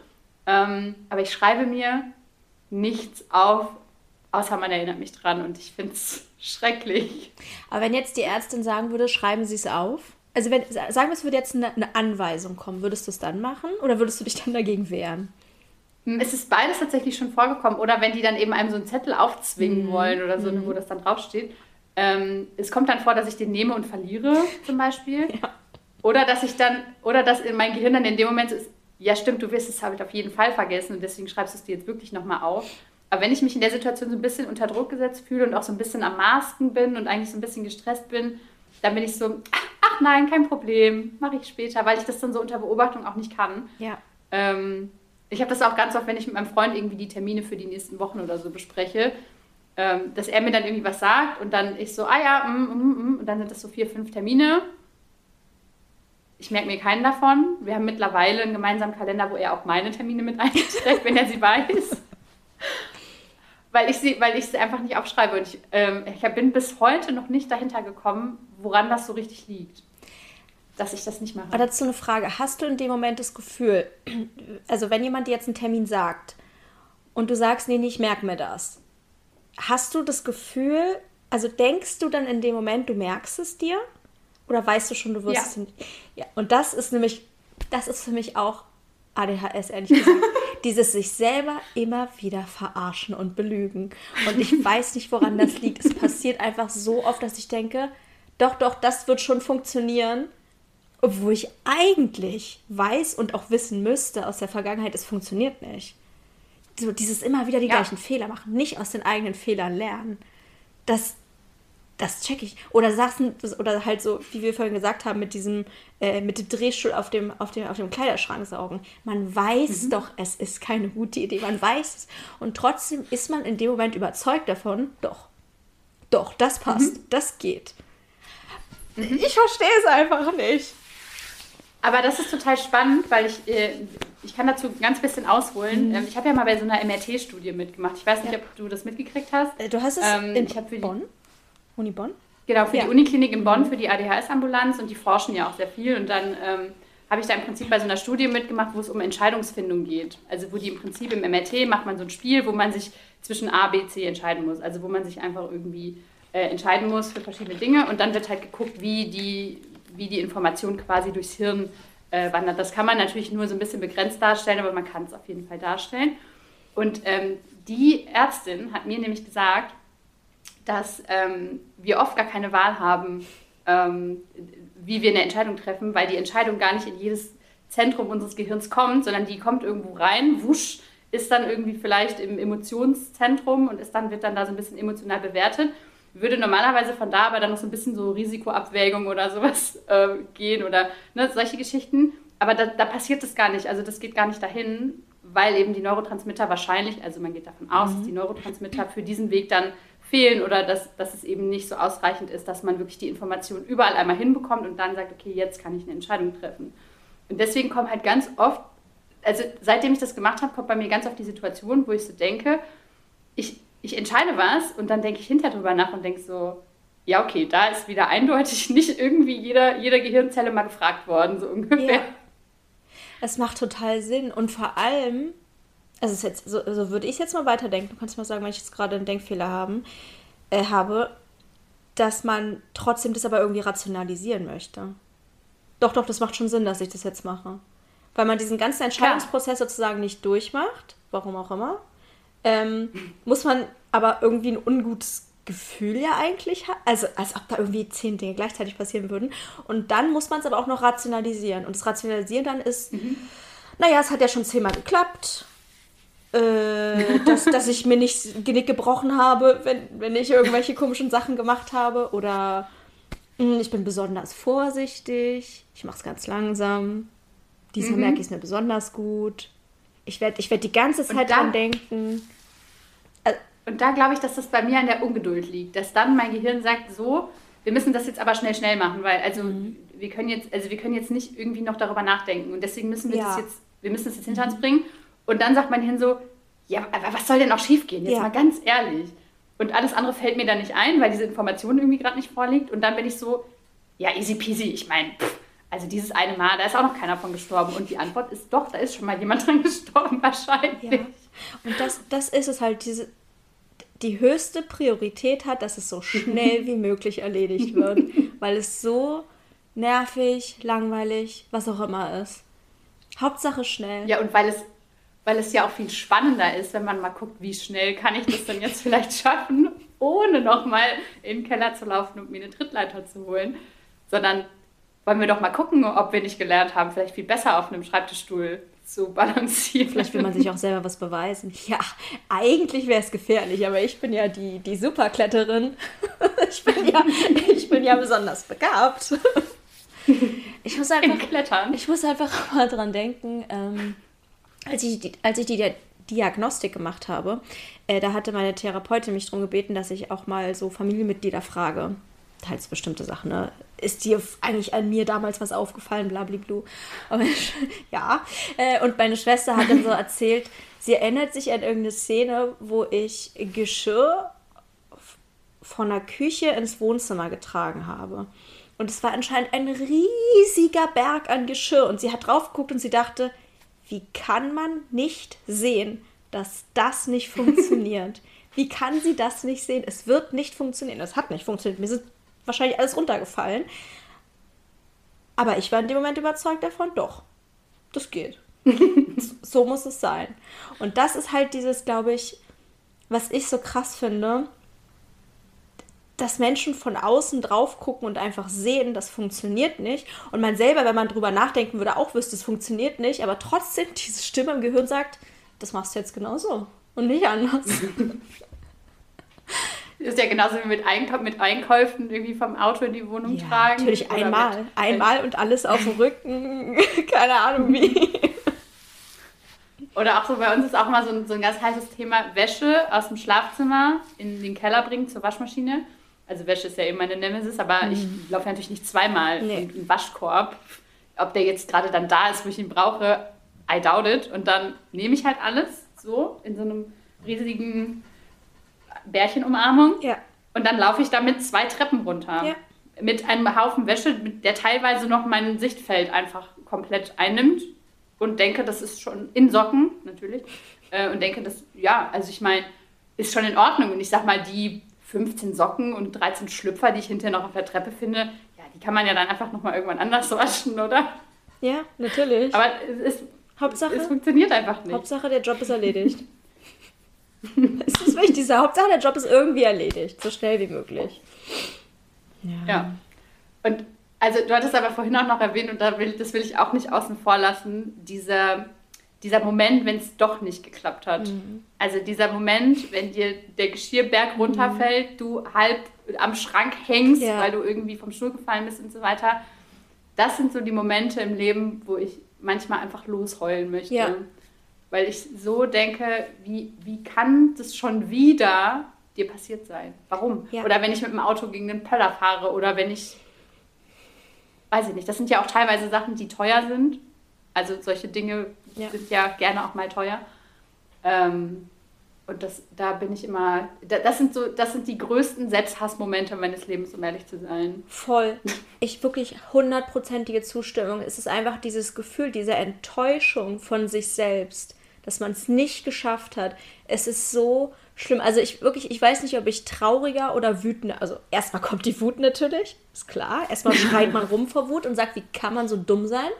Ähm, aber ich schreibe mir nichts auf, außer man erinnert mich dran und ich finde es schrecklich. Aber wenn jetzt die Ärztin sagen würde, schreiben Sie es auf, also wenn, sagen wir, es würde jetzt eine, eine Anweisung kommen, würdest du es dann machen oder würdest du dich dann dagegen wehren? Hm, es ist beides tatsächlich schon vorgekommen. Oder wenn die dann eben einem so einen Zettel aufzwingen mhm. wollen oder so, mhm. wo das dann draufsteht. Ähm, es kommt dann vor, dass ich den nehme und verliere, zum Beispiel. Ja. Oder dass ich dann, oder dass in mein Gehirn dann in dem Moment so ist, ja stimmt, du wirst es habe ich auf jeden Fall vergessen und deswegen schreibst du es dir jetzt wirklich nochmal auf. Aber wenn ich mich in der Situation so ein bisschen unter Druck gesetzt fühle und auch so ein bisschen am Masken bin und eigentlich so ein bisschen gestresst bin, dann bin ich so, ach nein, kein Problem, mache ich später, weil ich das dann so unter Beobachtung auch nicht kann. Ja. Ähm, ich habe das auch ganz oft, wenn ich mit meinem Freund irgendwie die Termine für die nächsten Wochen oder so bespreche, ähm, dass er mir dann irgendwie was sagt und dann ich so, ah ja, mm, mm, mm, und dann sind das so vier, fünf Termine. Ich merke mir keinen davon. Wir haben mittlerweile einen gemeinsamen Kalender, wo er auch meine Termine mit einträgt, wenn er sie weiß weil ich sie, weil ich sie einfach nicht aufschreibe. Und ich, ähm, ich bin bis heute noch nicht dahinter gekommen, woran das so richtig liegt. Dass ich das nicht mache. Aber dazu eine Frage. Hast du in dem Moment das Gefühl, also wenn jemand dir jetzt einen Termin sagt und du sagst, nee, nee ich merke mir das, hast du das Gefühl, also denkst du dann in dem Moment, du merkst es dir? Oder weißt du schon, du wirst ja. es nicht? Ja. Und das ist nämlich, das ist für mich auch ADHS, ehrlich gesagt. Dieses sich selber immer wieder verarschen und belügen. Und ich weiß nicht, woran das liegt. Es passiert einfach so oft, dass ich denke, doch, doch, das wird schon funktionieren. Obwohl ich eigentlich weiß und auch wissen müsste aus der Vergangenheit, es funktioniert nicht. So dieses immer wieder die ja. gleichen Fehler machen, nicht aus den eigenen Fehlern lernen. Das, das check ich. Oder Sachen, oder halt so, wie wir vorhin gesagt haben, mit diesem, äh, mit dem Drehstuhl auf dem, auf, dem, auf dem Kleiderschrank saugen. Man weiß mhm. doch, es ist keine gute Idee. Man weiß es. Und trotzdem ist man in dem Moment überzeugt davon, doch, doch, das passt, mhm. das geht. Mhm. Ich verstehe es einfach nicht. Aber das ist total spannend, weil ich, äh, ich kann dazu ganz bisschen ausholen. Mhm. Ähm, ich habe ja mal bei so einer MRT-Studie mitgemacht. Ich weiß nicht, ja. ob du das mitgekriegt hast. Äh, du hast es ähm, in ich für Bonn? Uni Bonn? Genau, für ja. die Uniklinik in Bonn, mhm. für die ADHS-Ambulanz und die forschen ja auch sehr viel. Und dann ähm, habe ich da im Prinzip bei so einer Studie mitgemacht, wo es um Entscheidungsfindung geht. Also wo die im Prinzip im MRT macht man so ein Spiel, wo man sich zwischen A, B, C entscheiden muss. Also wo man sich einfach irgendwie äh, entscheiden muss für verschiedene Dinge und dann wird halt geguckt, wie die, wie die Information quasi durchs Hirn äh, wandert. Das kann man natürlich nur so ein bisschen begrenzt darstellen, aber man kann es auf jeden Fall darstellen. Und ähm, die Ärztin hat mir nämlich gesagt, dass ähm, wir oft gar keine Wahl haben, ähm, wie wir eine Entscheidung treffen, weil die Entscheidung gar nicht in jedes Zentrum unseres Gehirns kommt, sondern die kommt irgendwo rein, wusch, ist dann irgendwie vielleicht im Emotionszentrum und ist dann, wird dann da so ein bisschen emotional bewertet. Würde normalerweise von da aber dann noch so ein bisschen so Risikoabwägung oder sowas äh, gehen oder ne, solche Geschichten. Aber da, da passiert das gar nicht. Also das geht gar nicht dahin, weil eben die Neurotransmitter wahrscheinlich, also man geht davon aus, mhm. dass die Neurotransmitter für diesen Weg dann fehlen oder dass, dass es eben nicht so ausreichend ist, dass man wirklich die Information überall einmal hinbekommt und dann sagt, okay, jetzt kann ich eine Entscheidung treffen. Und deswegen kommt halt ganz oft, also seitdem ich das gemacht habe, kommt bei mir ganz oft die Situation, wo ich so denke, ich, ich entscheide was und dann denke ich hinterher drüber nach und denke so, ja, okay, da ist wieder eindeutig nicht irgendwie jeder, jeder Gehirnzelle mal gefragt worden, so ungefähr. Ja. Es macht total Sinn. Und vor allem, also jetzt, so, so würde ich es jetzt mal weiterdenken, du kannst mal sagen, wenn ich jetzt gerade einen Denkfehler haben, äh, habe, dass man trotzdem das aber irgendwie rationalisieren möchte. Doch, doch, das macht schon Sinn, dass ich das jetzt mache. Weil man diesen ganzen Entscheidungsprozess Klar. sozusagen nicht durchmacht, warum auch immer, ähm, muss man aber irgendwie ein ungutes Gefühl ja eigentlich hat. Also als ob da irgendwie zehn Dinge gleichzeitig passieren würden. Und dann muss man es aber auch noch rationalisieren. Und das Rationalisieren dann ist, mhm. naja, es hat ja schon zehnmal geklappt. Äh, dass, dass ich mir nicht Genick gebrochen habe, wenn, wenn ich irgendwelche komischen Sachen gemacht habe. Oder mh, hm, ich bin besonders vorsichtig. Ich mache es ganz langsam. Diesmal mhm. merke ich es mir besonders gut. Ich werde ich werd die ganze Zeit dran denken. Und da glaube ich, dass das bei mir an der Ungeduld liegt, dass dann mein Gehirn sagt, so, wir müssen das jetzt aber schnell, schnell machen, weil also mhm. wir können jetzt, also wir können jetzt nicht irgendwie noch darüber nachdenken und deswegen müssen wir ja. das jetzt, wir müssen das jetzt hinter uns bringen. Und dann sagt mein Gehirn so, ja, aber was soll denn auch schiefgehen? Jetzt ja. mal ganz ehrlich. Und alles andere fällt mir dann nicht ein, weil diese Information irgendwie gerade nicht vorliegt. Und dann bin ich so, ja, easy peasy. Ich meine, also dieses eine Mal, da ist auch noch keiner von gestorben. Und die Antwort ist doch, da ist schon mal jemand dran gestorben, wahrscheinlich. Ja. Und das, das ist es halt, diese, die höchste Priorität hat, dass es so schnell wie möglich erledigt wird, weil es so nervig, langweilig, was auch immer ist. Hauptsache schnell. Ja, und weil es, weil es ja auch viel spannender ist, wenn man mal guckt, wie schnell kann ich das denn jetzt vielleicht schaffen, ohne nochmal in den Keller zu laufen und mir eine Trittleiter zu holen, sondern wollen wir doch mal gucken, ob wir nicht gelernt haben, vielleicht viel besser auf einem Schreibtischstuhl zu balancieren. Vielleicht will man sich auch selber was beweisen. Ja, eigentlich wäre es gefährlich, aber ich bin ja die, die Superkletterin. Ich bin, ja, ich bin ja besonders begabt. Ich muss einfach, Klettern. Ich muss einfach mal dran denken, ähm, als, ich, als ich die Diagnostik gemacht habe, äh, da hatte meine Therapeutin mich darum gebeten, dass ich auch mal so Familienmitglieder frage. Teils bestimmte Sachen, ne? ist dir eigentlich an mir damals was aufgefallen, blablablu. Aber ja. Äh, und meine Schwester hat dann so erzählt, sie erinnert sich an irgendeine Szene, wo ich Geschirr von der Küche ins Wohnzimmer getragen habe. Und es war anscheinend ein riesiger Berg an Geschirr. Und sie hat drauf geguckt und sie dachte, wie kann man nicht sehen, dass das nicht funktioniert? Wie kann sie das nicht sehen? Es wird nicht funktionieren. Es hat nicht funktioniert. Mir sind wahrscheinlich alles runtergefallen. Aber ich war in dem Moment überzeugt davon, doch, das geht. so muss es sein. Und das ist halt dieses, glaube ich, was ich so krass finde, dass Menschen von außen drauf gucken und einfach sehen, das funktioniert nicht. Und man selber, wenn man drüber nachdenken würde, auch wüsste, es funktioniert nicht. Aber trotzdem diese Stimme im Gehirn sagt, das machst du jetzt genauso und nicht anders. ist ja genauso wie mit, Einkau mit Einkäufen irgendwie vom Auto in die Wohnung ja, tragen. Natürlich einmal. einmal und alles auf dem Rücken. Keine Ahnung wie. Oder auch so bei uns ist auch mal so ein, so ein ganz heißes Thema Wäsche aus dem Schlafzimmer in den Keller bringen zur Waschmaschine. Also Wäsche ist ja eben meine Nemesis, aber mhm. ich laufe natürlich nicht zweimal nee. in den Waschkorb. Ob der jetzt gerade dann da ist, wo ich ihn brauche, I doubt it. Und dann nehme ich halt alles so in so einem riesigen Bärchenumarmung. Ja. Und dann laufe ich damit zwei Treppen runter. Ja. Mit einem Haufen Wäsche, der teilweise noch mein Sichtfeld einfach komplett einnimmt. Und denke, das ist schon in Socken, natürlich. Äh, und denke, das, ja, also ich meine, ist schon in Ordnung. Und ich sag mal, die 15 Socken und 13 Schlüpfer, die ich hinterher noch auf der Treppe finde, ja, die kann man ja dann einfach nochmal irgendwann anders waschen, oder? Ja, natürlich. Aber es, ist, Hauptsache, es funktioniert einfach nicht. Hauptsache, der Job ist erledigt. das ist das Wichtigste. Hauptsache, der Job ist irgendwie erledigt, so schnell wie möglich. Ja. ja. Und also du hattest aber vorhin auch noch erwähnt, und da will, das will ich auch nicht außen vor lassen, dieser, dieser Moment, wenn es doch nicht geklappt hat. Mhm. Also dieser Moment, wenn dir der Geschirrberg runterfällt, mhm. du halb am Schrank hängst, ja. weil du irgendwie vom Stuhl gefallen bist und so weiter. Das sind so die Momente im Leben, wo ich manchmal einfach losheulen möchte. Ja weil ich so denke, wie, wie kann das schon wieder dir passiert sein? Warum? Ja. Oder wenn ich mit dem Auto gegen den Pöller fahre oder wenn ich, weiß ich nicht, das sind ja auch teilweise Sachen, die teuer sind. Also solche Dinge ja. sind ja gerne auch mal teuer. Ähm, Und das, da bin ich immer, das sind so, das sind die größten Selbsthassmomente meines Lebens, um ehrlich zu sein. Voll. Ich wirklich hundertprozentige Zustimmung. Es ist einfach dieses Gefühl, diese Enttäuschung von sich selbst, dass man es nicht geschafft hat. Es ist so schlimm. Also ich wirklich, ich weiß nicht, ob ich trauriger oder wütender. Also erstmal kommt die Wut natürlich, ist klar. Erstmal schreit man rum vor Wut und sagt, wie kann man so dumm sein?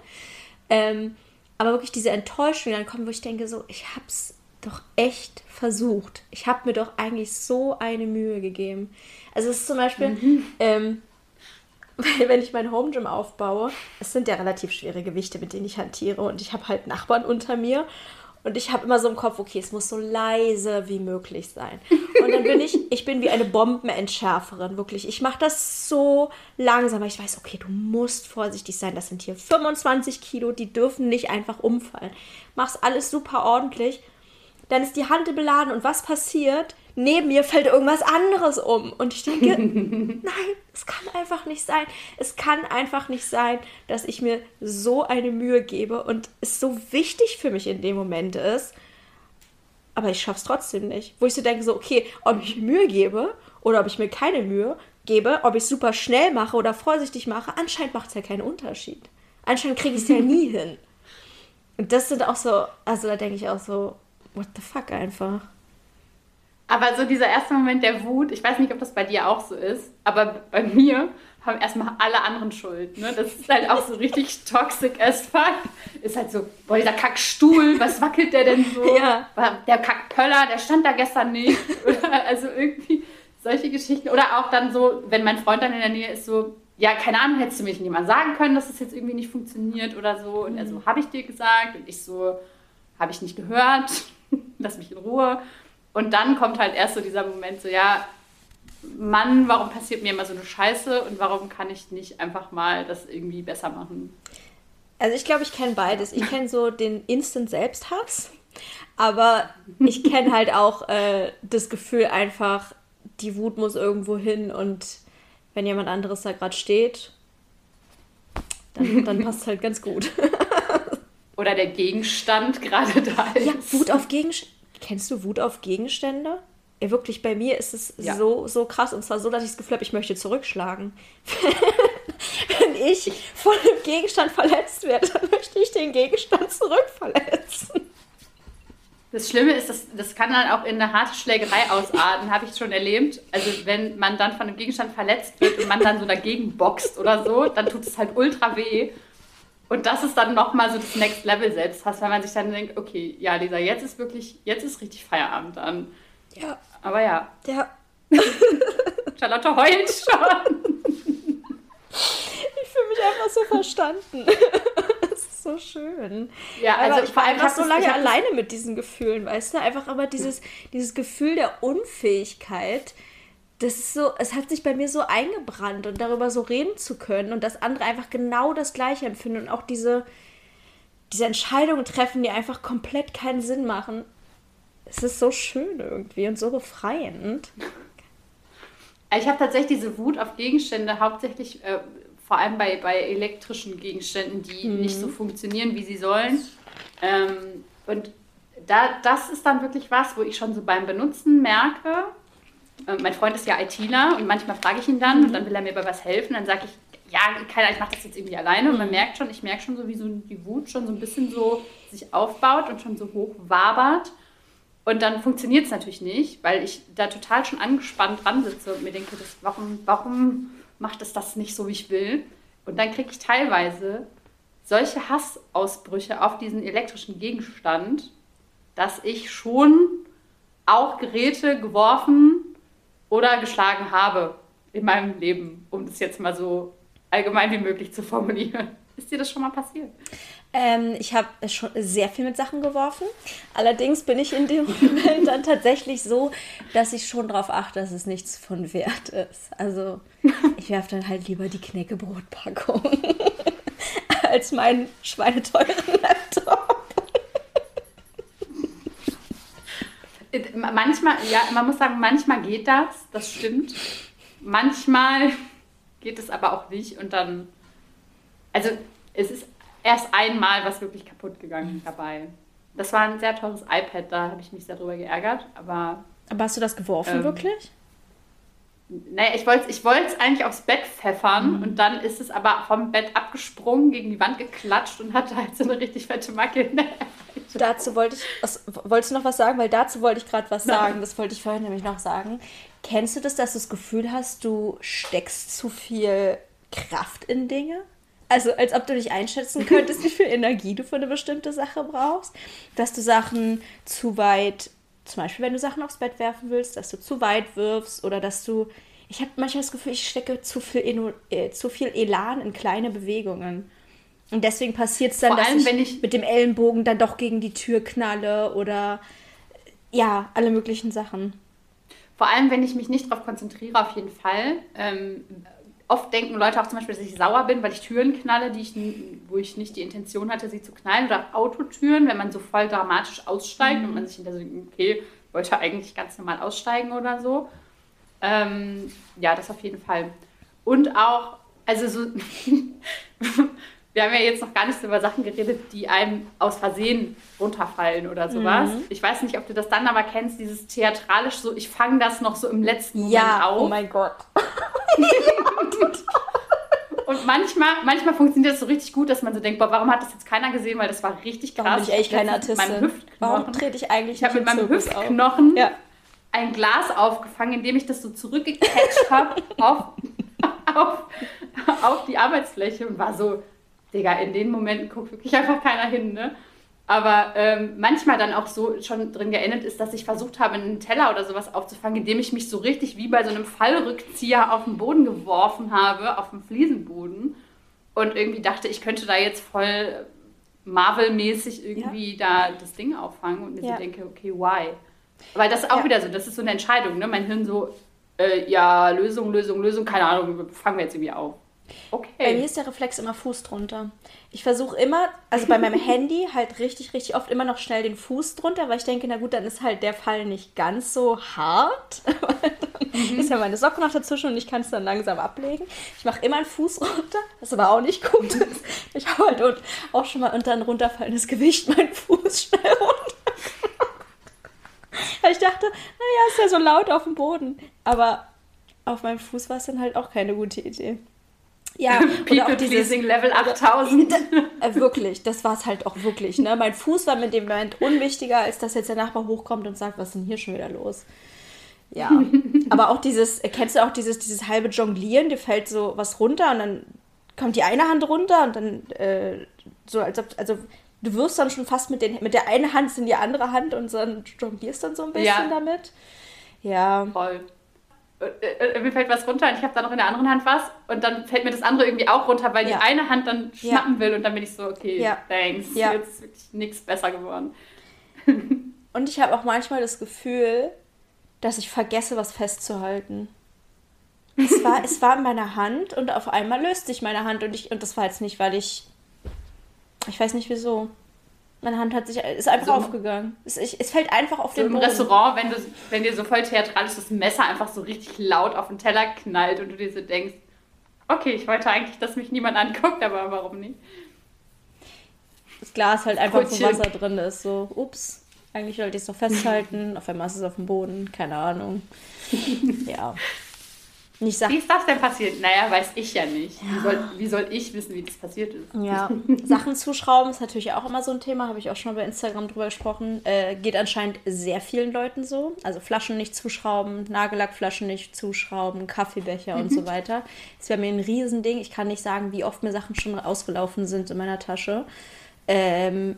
Ähm, aber wirklich diese Enttäuschung dann kommt, wo ich denke, so, ich hab's doch echt versucht. Ich habe mir doch eigentlich so eine Mühe gegeben. Also es ist zum Beispiel, mhm. ähm, wenn ich mein Home Gym aufbaue, es sind ja relativ schwere Gewichte, mit denen ich hantiere und ich habe halt Nachbarn unter mir und ich habe immer so im Kopf, okay, es muss so leise wie möglich sein. Und dann bin ich, ich bin wie eine Bombenentschärferin, wirklich. Ich mache das so langsam, weil ich weiß, okay, du musst vorsichtig sein. Das sind hier 25 Kilo, die dürfen nicht einfach umfallen. Mach's alles super ordentlich dann ist die Hand beladen und was passiert? Neben mir fällt irgendwas anderes um. Und ich denke, nein, es kann einfach nicht sein. Es kann einfach nicht sein, dass ich mir so eine Mühe gebe und es so wichtig für mich in dem Moment ist. Aber ich schaffe es trotzdem nicht. Wo ich so denke, so, okay, ob ich Mühe gebe oder ob ich mir keine Mühe gebe, ob ich es super schnell mache oder vorsichtig mache, anscheinend macht es ja keinen Unterschied. Anscheinend kriege ich es ja nie hin. Und das sind auch so, also da denke ich auch so, what the fuck einfach. Aber so dieser erste Moment der Wut, ich weiß nicht, ob das bei dir auch so ist, aber bei mir haben erstmal alle anderen Schuld. Ne? Das ist halt auch so richtig toxic as fuck. Ist halt so, boah, dieser Kackstuhl, was wackelt der denn so? Ja. Der Kackpöller, der stand da gestern nicht. Oder also irgendwie solche Geschichten. Oder auch dann so, wenn mein Freund dann in der Nähe ist, so, ja, keine Ahnung, hättest du mir nicht mal sagen können, dass es das jetzt irgendwie nicht funktioniert oder so. Und er so, habe ich dir gesagt? Und ich so, habe ich nicht gehört lass mich in Ruhe. Und dann kommt halt erst so dieser Moment, so ja, Mann, warum passiert mir immer so eine Scheiße und warum kann ich nicht einfach mal das irgendwie besser machen? Also ich glaube, ich kenne beides. Ich kenne so den Instant Selbsthass, aber ich kenne halt auch äh, das Gefühl einfach, die Wut muss irgendwo hin und wenn jemand anderes da gerade steht, dann, dann passt es halt ganz gut. oder der Gegenstand gerade da ist. Ja, Wut auf Gegenstände. Kennst du Wut auf Gegenstände? Ja, wirklich, bei mir ist es ja. so, so krass. Und zwar so, dass ich das Gefühl habe, ich möchte zurückschlagen. Wenn ich von einem Gegenstand verletzt werde, dann möchte ich den Gegenstand zurückverletzen. Das Schlimme ist, das, das kann dann auch in eine harte Schlägerei ausarten, habe ich schon erlebt. Also wenn man dann von einem Gegenstand verletzt wird und man dann so dagegen boxt oder so, dann tut es halt ultra weh. Und das ist dann nochmal so das Next Level Selbsthass, weil man sich dann denkt, okay, ja, Lisa, jetzt ist wirklich, jetzt ist richtig Feierabend dann. Ja. Aber ja. Ja. Charlotte heult schon. Ich fühle mich einfach so verstanden. Das ist so schön. Ja, also aber ich war einfach so lange alleine mit diesen Gefühlen, weißt du? Einfach aber dieses, dieses Gefühl der Unfähigkeit, das ist so, es hat sich bei mir so eingebrannt und darüber so reden zu können und dass andere einfach genau das Gleiche empfinden und auch diese, diese Entscheidungen treffen, die einfach komplett keinen Sinn machen. Es ist so schön irgendwie und so befreiend. Ich habe tatsächlich diese Wut auf Gegenstände hauptsächlich äh, vor allem bei, bei elektrischen Gegenständen, die mhm. nicht so funktionieren, wie sie sollen. Ähm, und da, das ist dann wirklich was, wo ich schon so beim Benutzen merke, äh, mein Freund ist ja ITler und manchmal frage ich ihn dann mhm. und dann will er mir bei was helfen. Dann sage ich, ja, keiner, ich mache das jetzt irgendwie alleine. Und man merkt schon, ich merke schon so, wie so die Wut schon so ein bisschen so sich aufbaut und schon so hoch wabert. Und dann funktioniert es natürlich nicht, weil ich da total schon angespannt dran sitze und mir denke, das, warum, warum macht es das nicht so, wie ich will? Und dann kriege ich teilweise solche Hassausbrüche auf diesen elektrischen Gegenstand, dass ich schon auch Geräte geworfen oder geschlagen habe in meinem Leben, um das jetzt mal so allgemein wie möglich zu formulieren. Ist dir das schon mal passiert? Ähm, ich habe schon sehr viel mit Sachen geworfen. Allerdings bin ich in dem Moment dann tatsächlich so, dass ich schon darauf achte, dass es nichts von Wert ist. Also ich werfe dann halt lieber die Knäckebrotpackung als meinen schweineteuren Laptop. Manchmal, ja, man muss sagen, manchmal geht das, das stimmt. Manchmal geht es aber auch nicht und dann, also es ist erst einmal was wirklich kaputt gegangen dabei. Das war ein sehr teures iPad, da habe ich mich sehr drüber geärgert, aber. Aber hast du das geworfen, ähm, wirklich? Naja, ich wollte es ich eigentlich aufs Bett pfeffern mhm. und dann ist es aber vom Bett abgesprungen, gegen die Wand geklatscht und hatte halt so eine richtig fette Macke in der. Dazu wollte ich, was, wolltest du noch was sagen? Weil dazu wollte ich gerade was sagen, das wollte ich vorhin nämlich noch sagen. Kennst du das, dass du das Gefühl hast, du steckst zu viel Kraft in Dinge? Also als ob du dich einschätzen könntest, wie viel Energie du für eine bestimmte Sache brauchst. Dass du Sachen zu weit, zum Beispiel wenn du Sachen aufs Bett werfen willst, dass du zu weit wirfst oder dass du, ich habe manchmal das Gefühl, ich stecke zu viel, äh, zu viel Elan in kleine Bewegungen. Und deswegen passiert es dann, Vor dass allem, ich, ich mit dem Ellenbogen dann doch gegen die Tür knalle oder ja, alle möglichen Sachen. Vor allem, wenn ich mich nicht darauf konzentriere, auf jeden Fall. Ähm, oft denken Leute auch zum Beispiel, dass ich sauer bin, weil ich Türen knalle, die ich, wo ich nicht die Intention hatte, sie zu knallen. Oder Autotüren, wenn man so voll dramatisch aussteigt mhm. und man sich hinter so, okay, wollte eigentlich ganz normal aussteigen oder so. Ähm, ja, das auf jeden Fall. Und auch, also so, wir haben ja jetzt noch gar nicht so über Sachen geredet, die einem aus Versehen runterfallen oder sowas. Mhm. Ich weiß nicht, ob du das dann aber kennst, dieses theatralisch so, ich fange das noch so im letzten Moment ja, auf. Oh mein Gott. Und manchmal, manchmal funktioniert das so richtig gut, dass man so denkt, boah, warum hat das jetzt keiner gesehen? Weil das war richtig krass. Warum bin ich echt keine Artistin? Warum trete ich eigentlich Ich habe mit meinem Hüftknochen ja. ein Glas aufgefangen, indem ich das so zurückgecatcht habe auf, auf, auf die Arbeitsfläche und war so, Digga, in den Momenten guckt wirklich einfach keiner hin, ne? Aber ähm, manchmal dann auch so schon drin geendet ist, dass ich versucht habe, einen Teller oder sowas aufzufangen, indem ich mich so richtig wie bei so einem Fallrückzieher auf den Boden geworfen habe, auf dem Fliesenboden. Und irgendwie dachte, ich könnte da jetzt voll Marvel-mäßig irgendwie ja. da das Ding auffangen und mir ja. so denke, okay, why? Weil das ist auch ja. wieder so, das ist so eine Entscheidung, ne? Mein Hirn so, äh, ja, Lösung, Lösung, Lösung, keine Ahnung, fangen wir jetzt irgendwie auf. Okay. Bei mir ist der Reflex immer Fuß drunter. Ich versuche immer, also bei meinem Handy halt richtig, richtig oft immer noch schnell den Fuß drunter, weil ich denke, na gut, dann ist halt der Fall nicht ganz so hart. mhm. ist ja meine Socke noch dazwischen und ich kann es dann langsam ablegen. Ich mache immer einen Fuß runter, was aber auch nicht gut ist. Ich habe halt auch schon mal unter ein runterfallendes Gewicht meinen Fuß schnell runter. weil ich dachte, naja, ist ja so laut auf dem Boden. Aber auf meinem Fuß war es dann halt auch keine gute Idee. Ja, People Pleasing Level 8000. Äh, wirklich, das war es halt auch wirklich. Ne? Mein Fuß war mit dem Moment unwichtiger, als dass jetzt der Nachbar hochkommt und sagt, was ist denn hier schon wieder los? Ja, aber auch dieses, kennst du auch dieses, dieses halbe Jonglieren, dir fällt so was runter und dann kommt die eine Hand runter und dann äh, so, als ob, also du wirst dann schon fast mit, den, mit der einen Hand in die andere Hand und dann jonglierst dann so ein bisschen ja. damit. Ja. Voll. Äh, äh, mir fällt was runter und ich habe da noch in der anderen Hand was und dann fällt mir das andere irgendwie auch runter, weil ja. die eine Hand dann schnappen ja. will und dann bin ich so, okay, ja. thanks, ja. jetzt ist wirklich nichts besser geworden. und ich habe auch manchmal das Gefühl, dass ich vergesse, was festzuhalten. Es war, es war in meiner Hand und auf einmal löst sich meine Hand und ich, und das war jetzt nicht, weil ich, ich weiß nicht wieso. Meine Hand hat sich, ist einfach also, aufgegangen. Es, ich, es fällt einfach auf so den Boden. Im Restaurant, wenn, du, wenn dir so voll theatralisch das Messer einfach so richtig laut auf den Teller knallt und du dir so denkst, okay, ich wollte eigentlich, dass mich niemand anguckt, aber warum nicht? Das Glas halt einfach, wo Wasser drin ist. So, ups, eigentlich wollte ich es noch festhalten, auf einmal ist es auf dem Boden, keine Ahnung. ja. Nicht Wie ist das denn passiert? Naja, weiß ich ja nicht. Ja. Wie, soll, wie, soll, ich wissen, wie das passiert ist? Ja, Sachen zuschrauben ist natürlich auch immer so ein Thema, habe ich auch schon mal bei Instagram drüber gesprochen. Äh, geht anscheinend sehr vielen Leuten so. Also Flaschen nicht zuschrauben, Nagellackflaschen nicht zuschrauben, Kaffeebecher mhm. und so weiter. Das wäre mir ein Riesending. Ich kann nicht sagen, wie oft mir Sachen schon ausgelaufen sind in meiner Tasche. Ähm,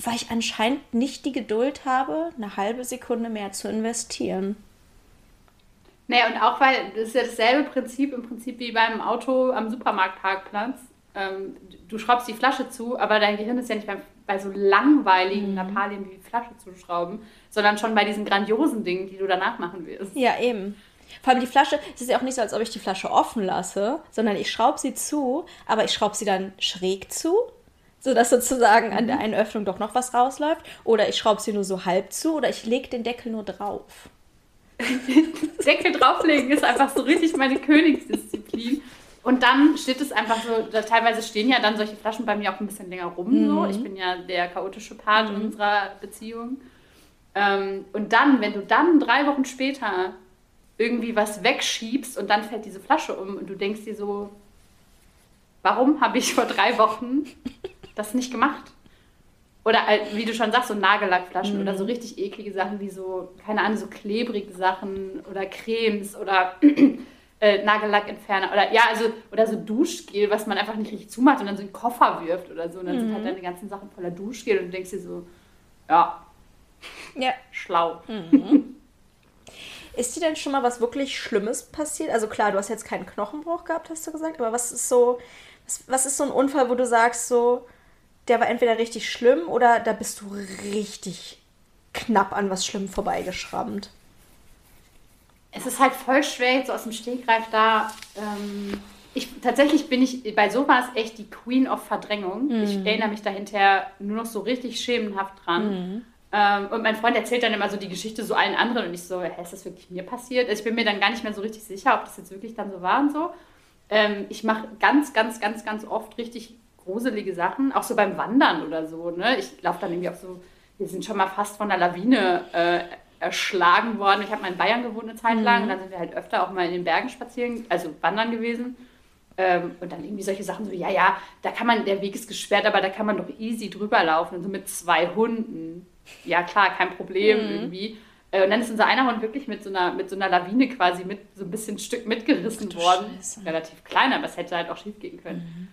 weil ich anscheinend nicht die Geduld habe, eine halbe Sekunde mehr zu investieren. Naja, und auch weil das ist ja dasselbe Prinzip im Prinzip wie beim Auto am Supermarktparkplatz. Ähm, du schraubst die Flasche zu, aber dein Gehirn ist ja nicht bei, bei so langweiligen mhm. Lappalien wie die Flasche zu schrauben, sondern schon bei diesen grandiosen Dingen, die du danach machen wirst. Ja, eben. Vor allem die Flasche, es ist ja auch nicht so, als ob ich die Flasche offen lasse, sondern ich schraube sie zu, aber ich schraube sie dann schräg zu, sodass sozusagen an der mhm. einen Öffnung doch noch was rausläuft. Oder ich schraube sie nur so halb zu oder ich lege den Deckel nur drauf. Deckel drauflegen ist einfach so richtig meine Königsdisziplin. Und dann steht es einfach so, teilweise stehen ja dann solche Flaschen bei mir auch ein bisschen länger rum. Mhm. So. Ich bin ja der chaotische Part mhm. unserer Beziehung. Ähm, und dann, wenn du dann drei Wochen später irgendwie was wegschiebst und dann fällt diese Flasche um und du denkst dir so, warum habe ich vor drei Wochen das nicht gemacht? Oder wie du schon sagst, so Nagellackflaschen mhm. oder so richtig eklige Sachen wie so, keine Ahnung, so klebrige Sachen oder Cremes oder äh, Nagellackentferner oder ja, also oder so Duschgel, was man einfach nicht richtig zumacht und dann so in den Koffer wirft oder so. Und dann mhm. sind halt mhm. deine ganzen Sachen voller Duschgel und du denkst dir so, ja, ja. schlau. Mhm. Ist dir denn schon mal was wirklich Schlimmes passiert? Also klar, du hast jetzt keinen Knochenbruch gehabt, hast du gesagt, aber was ist so, was, was ist so ein Unfall, wo du sagst, so, der war entweder richtig schlimm oder da bist du richtig knapp an was Schlimm vorbeigeschrammt? Es ist halt voll schwer, jetzt so aus dem Stegreif da. Ähm, ich, tatsächlich bin ich bei sowas echt die Queen of Verdrängung. Mhm. Ich erinnere mich dahinter nur noch so richtig schemenhaft dran. Mhm. Ähm, und mein Freund erzählt dann immer so die Geschichte so allen anderen und ich so, hä, ist das wirklich mir passiert? Also ich bin mir dann gar nicht mehr so richtig sicher, ob das jetzt wirklich dann so war und so. Ähm, ich mache ganz, ganz, ganz, ganz oft richtig gruselige Sachen, auch so beim Wandern oder so. Ne? Ich laufe dann irgendwie auch so, wir sind schon mal fast von einer Lawine äh, erschlagen worden. Ich habe mal in Bayern gewohnt eine Zeit lang mhm. und dann sind wir halt öfter auch mal in den Bergen spazieren, also wandern gewesen. Ähm, und dann irgendwie solche Sachen so, ja, ja, da kann man, der Weg ist gesperrt, aber da kann man doch easy drüber laufen. Und so mit zwei Hunden ja klar, kein Problem mhm. irgendwie. Äh, und dann ist unser einer Hund wirklich mit so einer, mit so einer Lawine quasi mit so ein bisschen Stück mitgerissen worden. Scheiße. Relativ klein, aber es hätte halt auch schief gehen können. Mhm.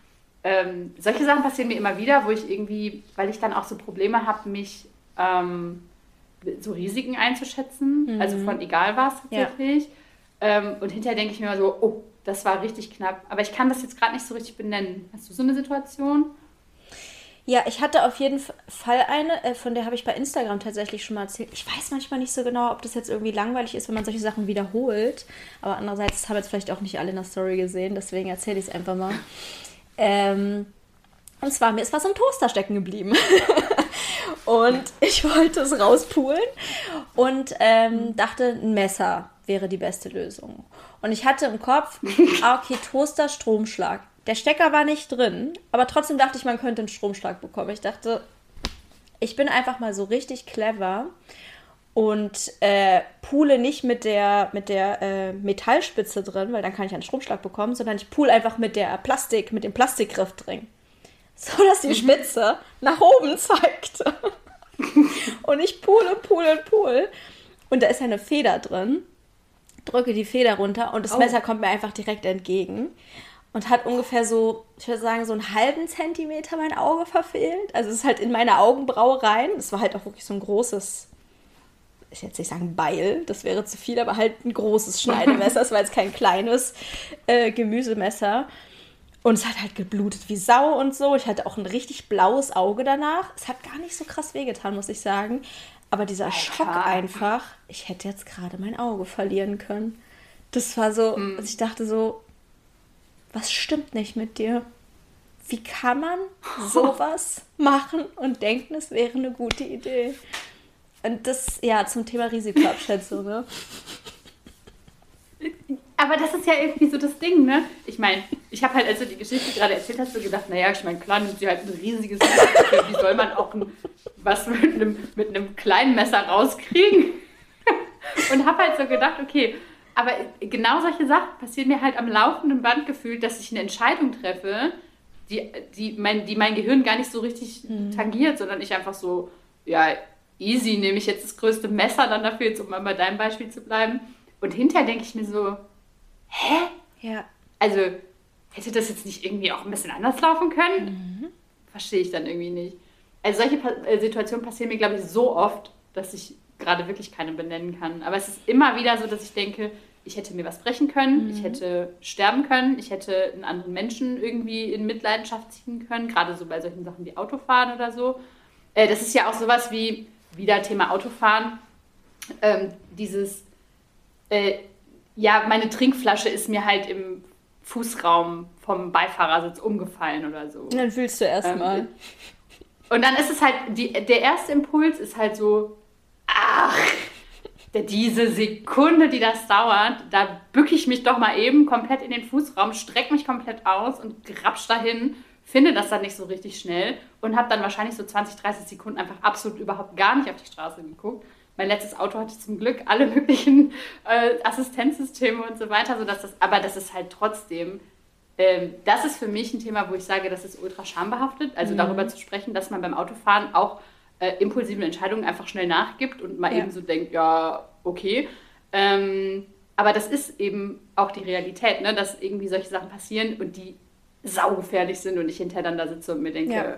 Ähm, solche Sachen passieren mir immer wieder, wo ich irgendwie, weil ich dann auch so Probleme habe, mich ähm, so Risiken einzuschätzen, mhm. also von egal was tatsächlich. Ja. Ähm, und hinterher denke ich mir immer so, oh, das war richtig knapp. Aber ich kann das jetzt gerade nicht so richtig benennen. Hast du so eine Situation? Ja, ich hatte auf jeden Fall eine, äh, von der habe ich bei Instagram tatsächlich schon mal erzählt. Ich weiß manchmal nicht so genau, ob das jetzt irgendwie langweilig ist, wenn man solche Sachen wiederholt. Aber andererseits haben jetzt vielleicht auch nicht alle in der Story gesehen, deswegen erzähle ich es einfach mal. Ähm, und zwar, mir ist was im Toaster stecken geblieben. und ich wollte es rauspulen und ähm, dachte, ein Messer wäre die beste Lösung. Und ich hatte im Kopf, ah, okay, Toaster, Stromschlag. Der Stecker war nicht drin, aber trotzdem dachte ich, man könnte einen Stromschlag bekommen. Ich dachte, ich bin einfach mal so richtig clever und äh, pule nicht mit der, mit der äh, Metallspitze drin, weil dann kann ich einen Stromschlag bekommen, sondern ich pule einfach mit der Plastik, mit dem Plastikgriff drin. So dass die mhm. Spitze nach oben zeigt. und ich pule, pule, pule. Und da ist eine Feder drin. Drücke die Feder runter und das oh. Messer kommt mir einfach direkt entgegen und hat ungefähr so, ich würde sagen, so einen halben Zentimeter mein Auge verfehlt. Also es ist halt in meine Augenbraue rein. Es war halt auch wirklich so ein großes, ich jetzt nicht sagen Beil, das wäre zu viel, aber halt ein großes Schneidemesser. es war jetzt kein kleines äh, Gemüsemesser. Und es hat halt geblutet wie Sau und so. Ich hatte auch ein richtig blaues Auge danach. Es hat gar nicht so krass wehgetan, muss ich sagen. Aber dieser Alter. Schock einfach, ich hätte jetzt gerade mein Auge verlieren können. Das war so, mhm. also ich dachte so, was stimmt nicht mit dir? Wie kann man sowas machen und denken, es wäre eine gute Idee? Und das, ja, zum Thema Risikoabschätzung, ne? Aber das ist ja irgendwie so das Ding, ne? Ich meine, ich habe halt, als du die Geschichte gerade erzählt hast, so gedacht, naja, ich meine, klar nimmt sie halt ein riesiges Messer. Wie soll man auch ein, was mit einem, mit einem kleinen Messer rauskriegen? Und habe halt so gedacht, okay, aber genau solche Sachen passieren mir halt am laufenden Band gefühlt, dass ich eine Entscheidung treffe, die, die, mein, die mein Gehirn gar nicht so richtig mhm. tangiert, sondern ich einfach so, ja, easy, nehme ich jetzt das größte Messer dann dafür, jetzt um mal bei deinem Beispiel zu bleiben. Und hinterher denke ich mir so, hä? Ja. Also, hätte das jetzt nicht irgendwie auch ein bisschen anders laufen können? Mhm. Verstehe ich dann irgendwie nicht. Also solche pa äh, Situationen passieren mir, glaube ich, so oft, dass ich gerade wirklich keine benennen kann. Aber es ist immer wieder so, dass ich denke, ich hätte mir was brechen können, mhm. ich hätte sterben können, ich hätte einen anderen Menschen irgendwie in Mitleidenschaft ziehen können, gerade so bei solchen Sachen wie Autofahren oder so. Äh, das ist ja auch sowas wie, wieder Thema Autofahren, ähm, dieses, äh, ja, meine Trinkflasche ist mir halt im Fußraum vom Beifahrersitz umgefallen oder so. Und dann fühlst du erstmal. Ähm, und dann ist es halt, die, der erste Impuls ist halt so, ach, diese Sekunde, die das dauert, da bücke ich mich doch mal eben komplett in den Fußraum, strecke mich komplett aus und grapsch dahin, finde das dann nicht so richtig schnell und habe dann wahrscheinlich so 20, 30 Sekunden einfach absolut überhaupt gar nicht auf die Straße geguckt. Mein letztes Auto hatte zum Glück alle möglichen äh, Assistenzsysteme und so weiter, sodass das, aber das ist halt trotzdem, ähm, das ist für mich ein Thema, wo ich sage, das ist ultra schambehaftet. Also mhm. darüber zu sprechen, dass man beim Autofahren auch äh, impulsiven Entscheidungen einfach schnell nachgibt und mal ja. eben so denkt, ja, okay. Ähm, aber das ist eben auch die Realität, ne? dass irgendwie solche Sachen passieren und die saugefährlich sind und ich hinterher dann da sitze und mir denke, ja.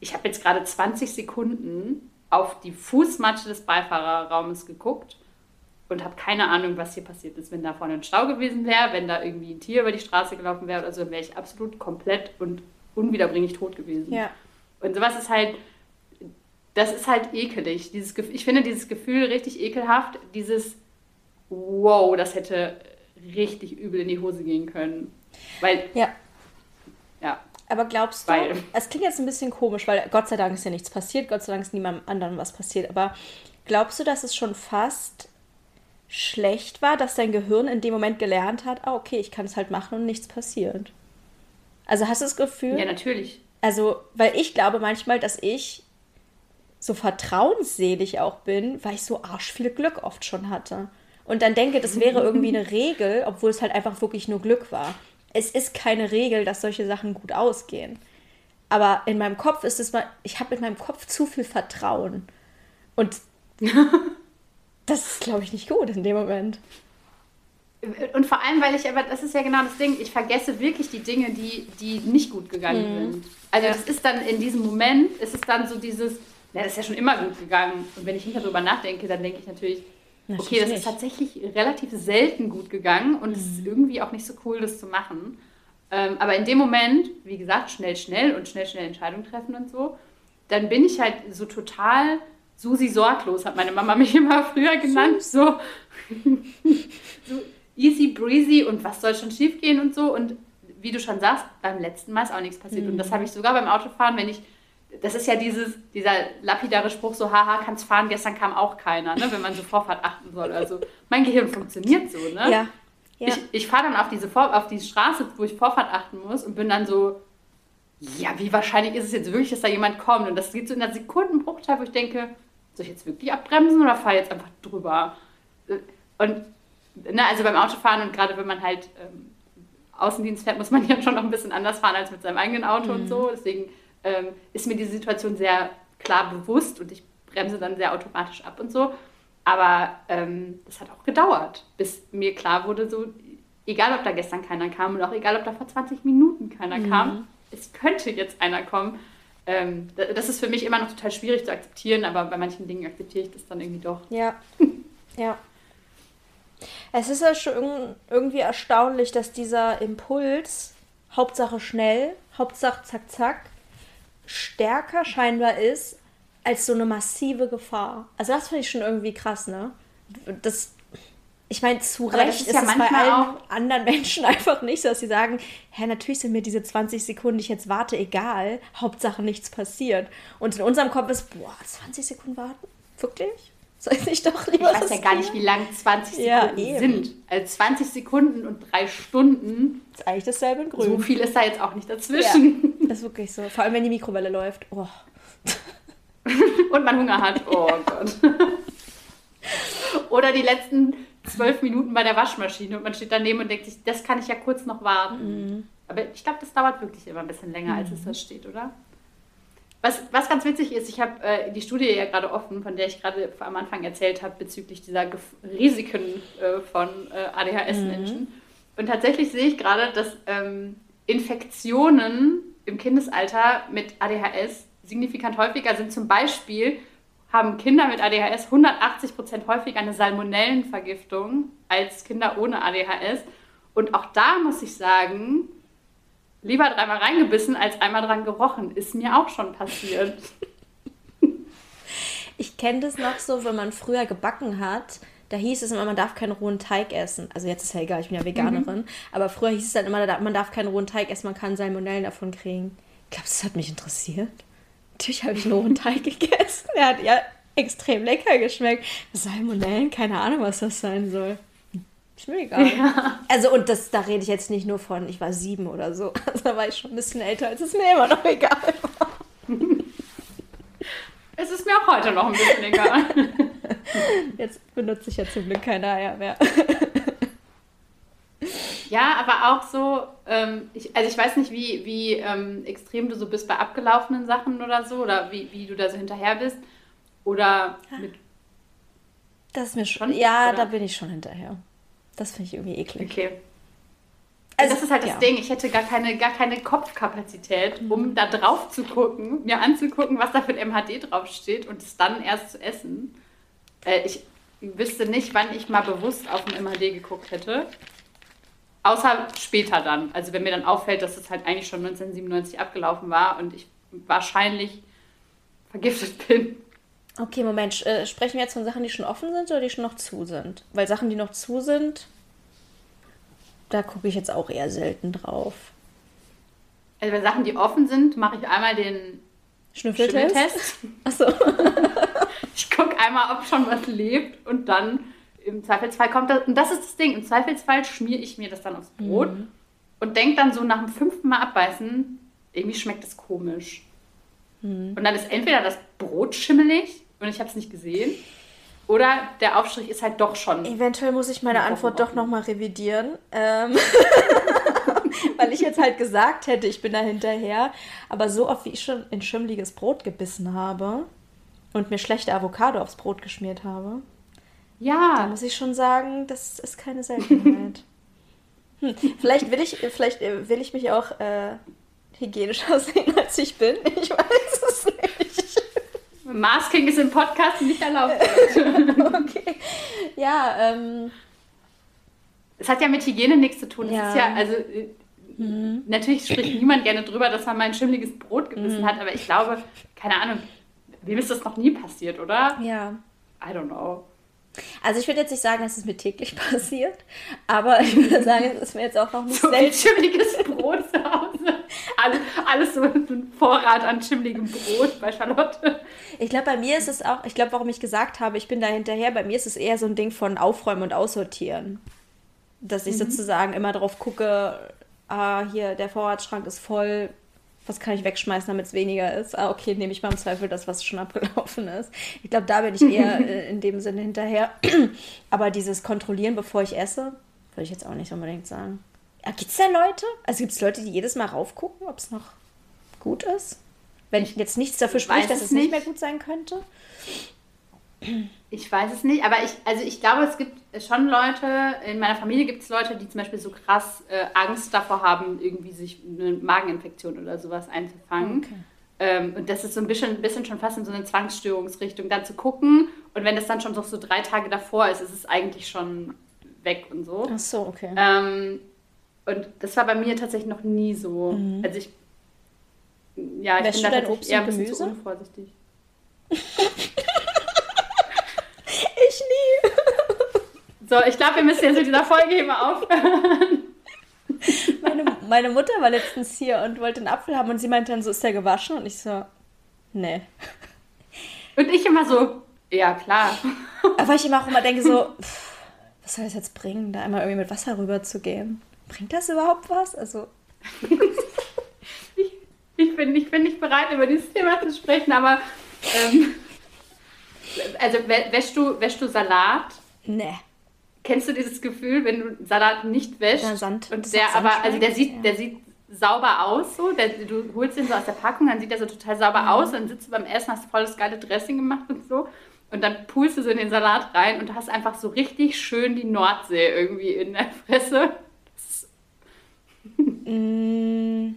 ich habe jetzt gerade 20 Sekunden auf die Fußmatte des Beifahrerraumes geguckt und habe keine Ahnung, was hier passiert ist. Wenn da vorne ein Stau gewesen wäre, wenn da irgendwie ein Tier über die Straße gelaufen wäre oder so, wäre ich absolut komplett und unwiederbringlich tot gewesen. Ja. Und sowas ist halt, das ist halt ekelig. Dieses, ich finde dieses Gefühl richtig ekelhaft, dieses wow, das hätte richtig übel in die Hose gehen können. Weil. Ja. Ja. Aber glaubst du, weil, es klingt jetzt ein bisschen komisch, weil Gott sei Dank ist ja nichts passiert, Gott sei Dank ist niemandem anderen was passiert, aber glaubst du, dass es schon fast schlecht war, dass dein Gehirn in dem Moment gelernt hat, ah, okay, ich kann es halt machen und nichts passiert? Also hast du das Gefühl? Ja, natürlich. Also, weil ich glaube manchmal, dass ich so vertrauensselig auch bin, weil ich so arsch viel Glück oft schon hatte. Und dann denke, das wäre irgendwie eine Regel, obwohl es halt einfach wirklich nur Glück war. Es ist keine Regel, dass solche Sachen gut ausgehen. Aber in meinem Kopf ist es mal, ich habe in meinem Kopf zu viel Vertrauen. Und das ist, glaube ich, nicht gut in dem Moment. Und vor allem, weil ich aber, das ist ja genau das Ding, ich vergesse wirklich die Dinge, die, die nicht gut gegangen mhm. sind. Also das ist dann in diesem Moment, ist es dann so dieses, ja, das ist ja schon immer gut gegangen. Und wenn ich nicht darüber nachdenke, dann denke ich natürlich, natürlich okay, das ist tatsächlich relativ selten gut gegangen und es ist mhm. irgendwie auch nicht so cool, das zu machen. Ähm, aber in dem Moment, wie gesagt, schnell, schnell und schnell, schnell Entscheidungen treffen und so, dann bin ich halt so total Susi sorglos, hat meine Mama mich immer früher genannt. So, so easy breezy und was soll schon schief gehen und so. Und wie du schon sagst, beim letzten Mal ist auch nichts passiert. Mhm. Und das mhm. habe ich sogar beim Autofahren, wenn ich das ist ja dieses, dieser lapidare Spruch, so, haha, kannst fahren, gestern kam auch keiner, ne, wenn man so Vorfahrt achten soll. Also mein Gehirn funktioniert so, ne? Ja. ja. Ich, ich fahre dann auf diese, Vor auf diese Straße, wo ich Vorfahrt achten muss und bin dann so, ja, wie wahrscheinlich ist es jetzt wirklich, dass da jemand kommt? Und das geht so in einer Sekundenbruchteil, wo ich denke, soll ich jetzt wirklich abbremsen oder fahre jetzt einfach drüber? Und ne, also beim Autofahren und gerade wenn man halt ähm, Außendienst fährt, muss man ja schon noch ein bisschen anders fahren als mit seinem eigenen Auto mhm. und so. Deswegen ähm, ist mir die Situation sehr klar bewusst und ich bremse dann sehr automatisch ab und so. Aber ähm, das hat auch gedauert, bis mir klar wurde, so, egal ob da gestern keiner kam und auch egal ob da vor 20 Minuten keiner mhm. kam, es könnte jetzt einer kommen. Ähm, das ist für mich immer noch total schwierig zu akzeptieren, aber bei manchen Dingen akzeptiere ich das dann irgendwie doch. Ja, ja. Es ist ja schon irgendwie erstaunlich, dass dieser Impuls, Hauptsache schnell, Hauptsache zack, zack, stärker scheinbar ist als so eine massive Gefahr. Also das finde ich schon irgendwie krass, ne? Das, ich meine, zu Recht ist, ist ja es bei allen anderen Menschen einfach nicht so, dass sie sagen, hä, natürlich sind mir diese 20 Sekunden, die ich jetzt warte, egal. Hauptsache nichts passiert. Und in unserem Kopf ist, boah, 20 Sekunden warten? Wirklich? Soll ich nicht doch lieber Ich weiß ja gar nicht, wie lang 20 Sekunden ja, sind. Also 20 Sekunden und drei Stunden. Das ist eigentlich dasselbe in Grün. So viel ist da jetzt auch nicht dazwischen. Ja, das ist wirklich so. Vor allem, wenn die Mikrowelle läuft. Oh. und man Hunger hat. Oh Gott. Oder die letzten zwölf Minuten bei der Waschmaschine und man steht daneben und denkt sich, das kann ich ja kurz noch warten. Mhm. Aber ich glaube, das dauert wirklich immer ein bisschen länger, als es da steht, oder? Was, was ganz witzig ist, ich habe äh, die Studie ja gerade offen, von der ich gerade am Anfang erzählt habe, bezüglich dieser Gef Risiken äh, von äh, ADHS-Menschen. Mhm. Und tatsächlich sehe ich gerade, dass ähm, Infektionen im Kindesalter mit ADHS signifikant häufiger sind. Zum Beispiel haben Kinder mit ADHS 180 Prozent häufiger eine Salmonellenvergiftung als Kinder ohne ADHS. Und auch da muss ich sagen, lieber dreimal reingebissen als einmal dran gerochen. Ist mir auch schon passiert. Ich kenne das noch so, wenn man früher gebacken hat. Da hieß es immer, man darf keinen rohen Teig essen. Also jetzt ist ja egal, ich bin ja Veganerin. Mhm. Aber früher hieß es dann immer, man darf keinen rohen Teig essen, man kann Salmonellen davon kriegen. Ich glaube, das hat mich interessiert. Natürlich habe ich einen rohen Teig gegessen. Ja, ja, extrem lecker geschmeckt. Salmonellen, keine Ahnung, was das sein soll. Ist mir egal. Ja. Also, und das, da rede ich jetzt nicht nur von, ich war sieben oder so. Also, da war ich schon ein bisschen älter, als es mir immer noch egal war. Es ist mir auch heute noch ein bisschen egal. Jetzt benutze ich ja zum Glück keine Eier mehr. Ja, aber auch so, ähm, ich, also ich weiß nicht, wie, wie ähm, extrem du so bist bei abgelaufenen Sachen oder so, oder wie, wie du da so hinterher bist. Oder mit. Das ist mir schon. Ja, oder? da bin ich schon hinterher. Das finde ich irgendwie eklig. Okay. Also, das ist halt das ja. Ding. Ich hätte gar keine, gar keine Kopfkapazität, um mhm. da drauf zu gucken, mir anzugucken, was da für ein MHD draufsteht und es dann erst zu essen. Äh, ich wüsste nicht, wann ich mal bewusst auf ein MHD geguckt hätte. Außer später dann. Also wenn mir dann auffällt, dass es halt eigentlich schon 1997 abgelaufen war und ich wahrscheinlich vergiftet bin. Okay, Moment. Äh, sprechen wir jetzt von Sachen, die schon offen sind oder die schon noch zu sind? Weil Sachen, die noch zu sind, da gucke ich jetzt auch eher selten drauf. Also bei Sachen, die offen sind, mache ich einmal den Schnüffeltest. Schnüffeltest. Achso. ich gucke einmal, ob schon was lebt und dann im Zweifelsfall kommt das, und das ist das Ding, im Zweifelsfall schmiere ich mir das dann aufs Brot mhm. und denke dann so nach dem fünften Mal abbeißen, irgendwie schmeckt das komisch. Mhm. Und dann ist entweder das Brot schimmelig und ich habe es nicht gesehen. Oder der Aufstrich ist halt doch schon. Eventuell muss ich meine Antwort doch nochmal revidieren. Ähm Weil ich jetzt halt gesagt hätte, ich bin da hinterher. Aber so oft, wie ich schon in schimmliges Brot gebissen habe und mir schlechte Avocado aufs Brot geschmiert habe. Ja. Da muss ich schon sagen, das ist keine Seltenheit. hm. Vielleicht will ich, vielleicht äh, will ich mich auch äh, hygienisch aussehen, als ich bin. Ich weiß es nicht. Masking ist im Podcast nicht erlaubt. okay. Ja, ähm. Es hat ja mit Hygiene nichts zu tun. Ja. Es ist ja, also mhm. natürlich spricht niemand gerne drüber, dass man mal ein schimmliges Brot gebissen mhm. hat, aber ich glaube, keine Ahnung, wem ist das noch nie passiert, oder? Ja. I don't know. Also ich würde jetzt nicht sagen, dass es mir täglich passiert, aber ich würde sagen, es ist mir jetzt auch noch nicht so selten. schimmliges Brot zu Hause. Alles, alles so ein Vorrat an schimmligem Brot bei Charlotte. Ich glaube, bei mir ist es auch, ich glaube, warum ich gesagt habe, ich bin da hinterher, bei mir ist es eher so ein Ding von Aufräumen und Aussortieren. Dass ich mhm. sozusagen immer drauf gucke, ah, hier, der Vorratsschrank ist voll, was kann ich wegschmeißen, damit es weniger ist? Ah, okay, nehme ich mal im Zweifel das, was schon abgelaufen ist. Ich glaube, da bin ich eher äh, in dem Sinne hinterher. Aber dieses Kontrollieren, bevor ich esse, würde ich jetzt auch nicht unbedingt sagen. Gibt es da Leute? Also gibt es Leute, die jedes Mal raufgucken, ob es noch gut ist? Wenn ich jetzt nichts dafür spricht, dass es nicht. nicht mehr gut sein könnte? Ich weiß es nicht, aber ich, also ich glaube, es gibt schon Leute, in meiner Familie gibt es Leute, die zum Beispiel so krass äh, Angst davor haben, irgendwie sich eine Mageninfektion oder sowas einzufangen. Okay. Ähm, und das ist so ein bisschen, ein bisschen schon fast in so eine Zwangsstörungsrichtung, da zu gucken. Und wenn das dann schon so, so drei Tage davor ist, ist es eigentlich schon weg und so. Ach so, okay. Ähm, und das war bei mir tatsächlich noch nie so. Mhm. Also ich, ja, ich Wäschst bin da tatsächlich eher ein bisschen zu unvorsichtig. Ich nie. So, ich glaube, wir müssen jetzt mit dieser Folge hier mal aufhören. Meine, meine Mutter war letztens hier und wollte einen Apfel haben und sie meinte dann so, ist der gewaschen? Und ich so, nee. Und ich immer so, ja, klar. Aber ich immer auch immer denke so, pff, was soll das jetzt bringen, da einmal irgendwie mit Wasser rüber zu gehen? Bringt das überhaupt was? Also. ich, ich, bin, ich bin nicht bereit, über dieses Thema zu sprechen, aber ähm, also wäschst du, wäschst du Salat? Nee. Kennst du dieses Gefühl, wenn du Salat nicht wäschst? Der Sand. Und der aber, also der sieht, ja. der sieht sauber aus, so. Der, du holst ihn so aus der Packung, dann sieht er so total sauber mhm. aus, dann sitzt du beim Essen, hast voll das geile Dressing gemacht und so. Und dann pulst du so in den Salat rein und du hast einfach so richtig schön die Nordsee irgendwie in der Fresse. Mm,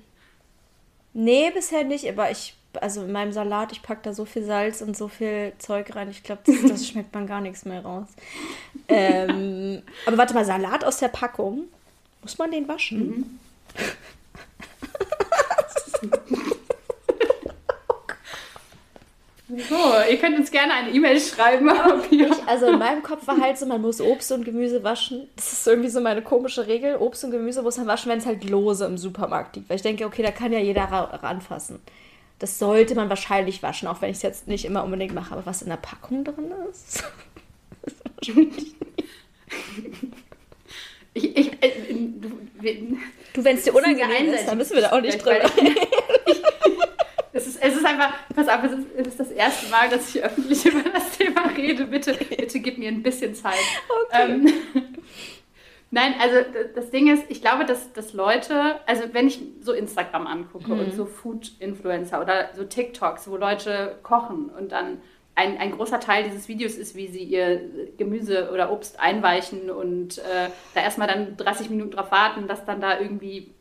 nee, bisher nicht, aber ich also in meinem Salat, ich packe da so viel Salz und so viel Zeug rein. Ich glaube, das, das, schmeckt man gar nichts mehr raus. Ähm, aber warte mal, Salat aus der Packung, muss man den waschen? Mhm. So, ihr könnt uns gerne eine E-Mail schreiben. Ich, also in meinem Kopf war halt so, man muss Obst und Gemüse waschen. Das ist irgendwie so meine komische Regel. Obst und Gemüse muss man waschen, wenn es halt lose im Supermarkt liegt. Weil ich denke, okay, da kann ja jeder ranfassen. Das sollte man wahrscheinlich waschen, auch wenn ich es jetzt nicht immer unbedingt mache. Aber was in der Packung drin ist, ist wahrscheinlich ich, ich, äh, du, wenn es dir unangenehm ist, dann müssen wir da auch nicht drüber ist, es ist einfach, pass auf, es ist, es ist das erste Mal, dass ich öffentlich über das Thema rede. Bitte, bitte gib mir ein bisschen Zeit. Okay. Ähm, Nein, also das Ding ist, ich glaube, dass, dass Leute, also wenn ich so Instagram angucke mhm. und so Food-Influencer oder so TikToks, wo Leute kochen und dann ein, ein großer Teil dieses Videos ist, wie sie ihr Gemüse oder Obst einweichen und äh, da erstmal dann 30 Minuten drauf warten, dass dann da irgendwie,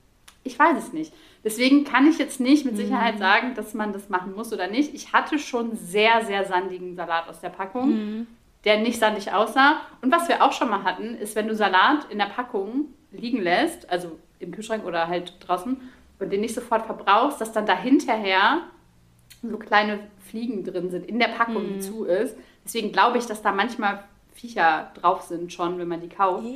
ich weiß es nicht. Deswegen kann ich jetzt nicht mit Sicherheit mhm. sagen, dass man das machen muss oder nicht. Ich hatte schon sehr, sehr sandigen Salat aus der Packung. Mhm der nicht sandig aussah. Und was wir auch schon mal hatten, ist, wenn du Salat in der Packung liegen lässt, also im Kühlschrank oder halt draußen, und den nicht sofort verbrauchst, dass dann dahinterher so kleine Fliegen drin sind in der Packung, die mhm. zu ist. Deswegen glaube ich, dass da manchmal Viecher drauf sind schon, wenn man die kauft.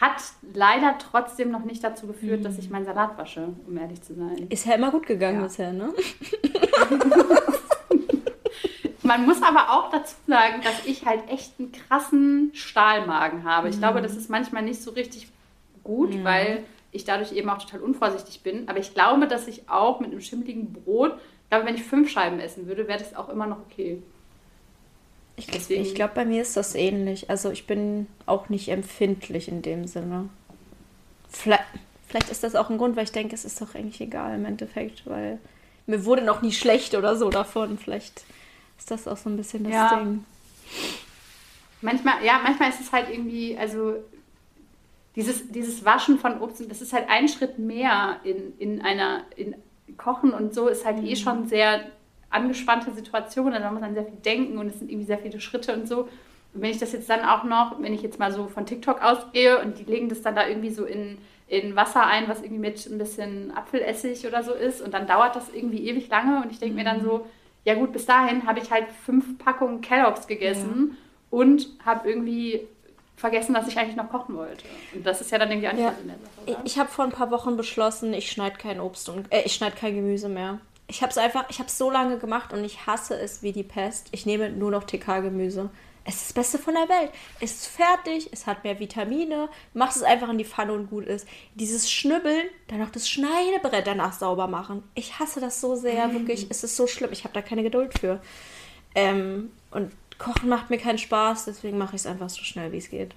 Hat leider trotzdem noch nicht dazu geführt, mm. dass ich mhm. meinen Salat wasche, um ehrlich zu sein. Ist ja immer gut gegangen ja. bisher, ne? Man muss aber auch dazu sagen, dass ich halt echt einen krassen Stahlmagen habe. Ich mhm. glaube, das ist manchmal nicht so richtig gut, mhm. weil ich dadurch eben auch total unvorsichtig bin. Aber ich glaube, dass ich auch mit einem schimmeligen Brot, ich glaube, wenn ich fünf Scheiben essen würde, wäre das auch immer noch okay. Ich, ich glaube, bei mir ist das ähnlich. Also ich bin auch nicht empfindlich in dem Sinne. Vielleicht, vielleicht ist das auch ein Grund, weil ich denke, es ist doch eigentlich egal im Endeffekt, weil mir wurde noch nie schlecht oder so davon. Vielleicht ist das auch so ein bisschen das ja. Ding. Manchmal, ja, manchmal ist es halt irgendwie, also dieses, dieses Waschen von Obst, das ist halt ein Schritt mehr in, in einer, in Kochen und so ist halt eh mhm. eh schon sehr angespannte Situation, also man muss dann sehr viel denken und es sind irgendwie sehr viele Schritte und so. Und wenn ich das jetzt dann auch noch, wenn ich jetzt mal so von TikTok ausgehe und die legen das dann da irgendwie so in, in Wasser ein, was irgendwie mit ein bisschen Apfelessig oder so ist und dann dauert das irgendwie ewig lange und ich denke mhm. mir dann so, ja gut, bis dahin habe ich halt fünf Packungen Kelloggs gegessen ja. und habe irgendwie vergessen, dass ich eigentlich noch kochen wollte. Und das ist ja dann irgendwie Antwort ja. in der Sache. Oder? Ich habe vor ein paar Wochen beschlossen, ich schneide kein Obst und äh, ich schneide kein Gemüse mehr. Ich habe es einfach, ich habe es so lange gemacht und ich hasse es wie die Pest. Ich nehme nur noch TK-Gemüse. Es ist das Beste von der Welt. Es ist fertig, es hat mehr Vitamine, machst es einfach in die Pfanne und gut ist. Dieses Schnibbeln, dann noch das Schneidebrett danach sauber machen. Ich hasse das so sehr, mhm. wirklich. Es ist so schlimm. Ich habe da keine Geduld für. Ähm, und Kochen macht mir keinen Spaß, deswegen mache ich es einfach so schnell, wie es geht.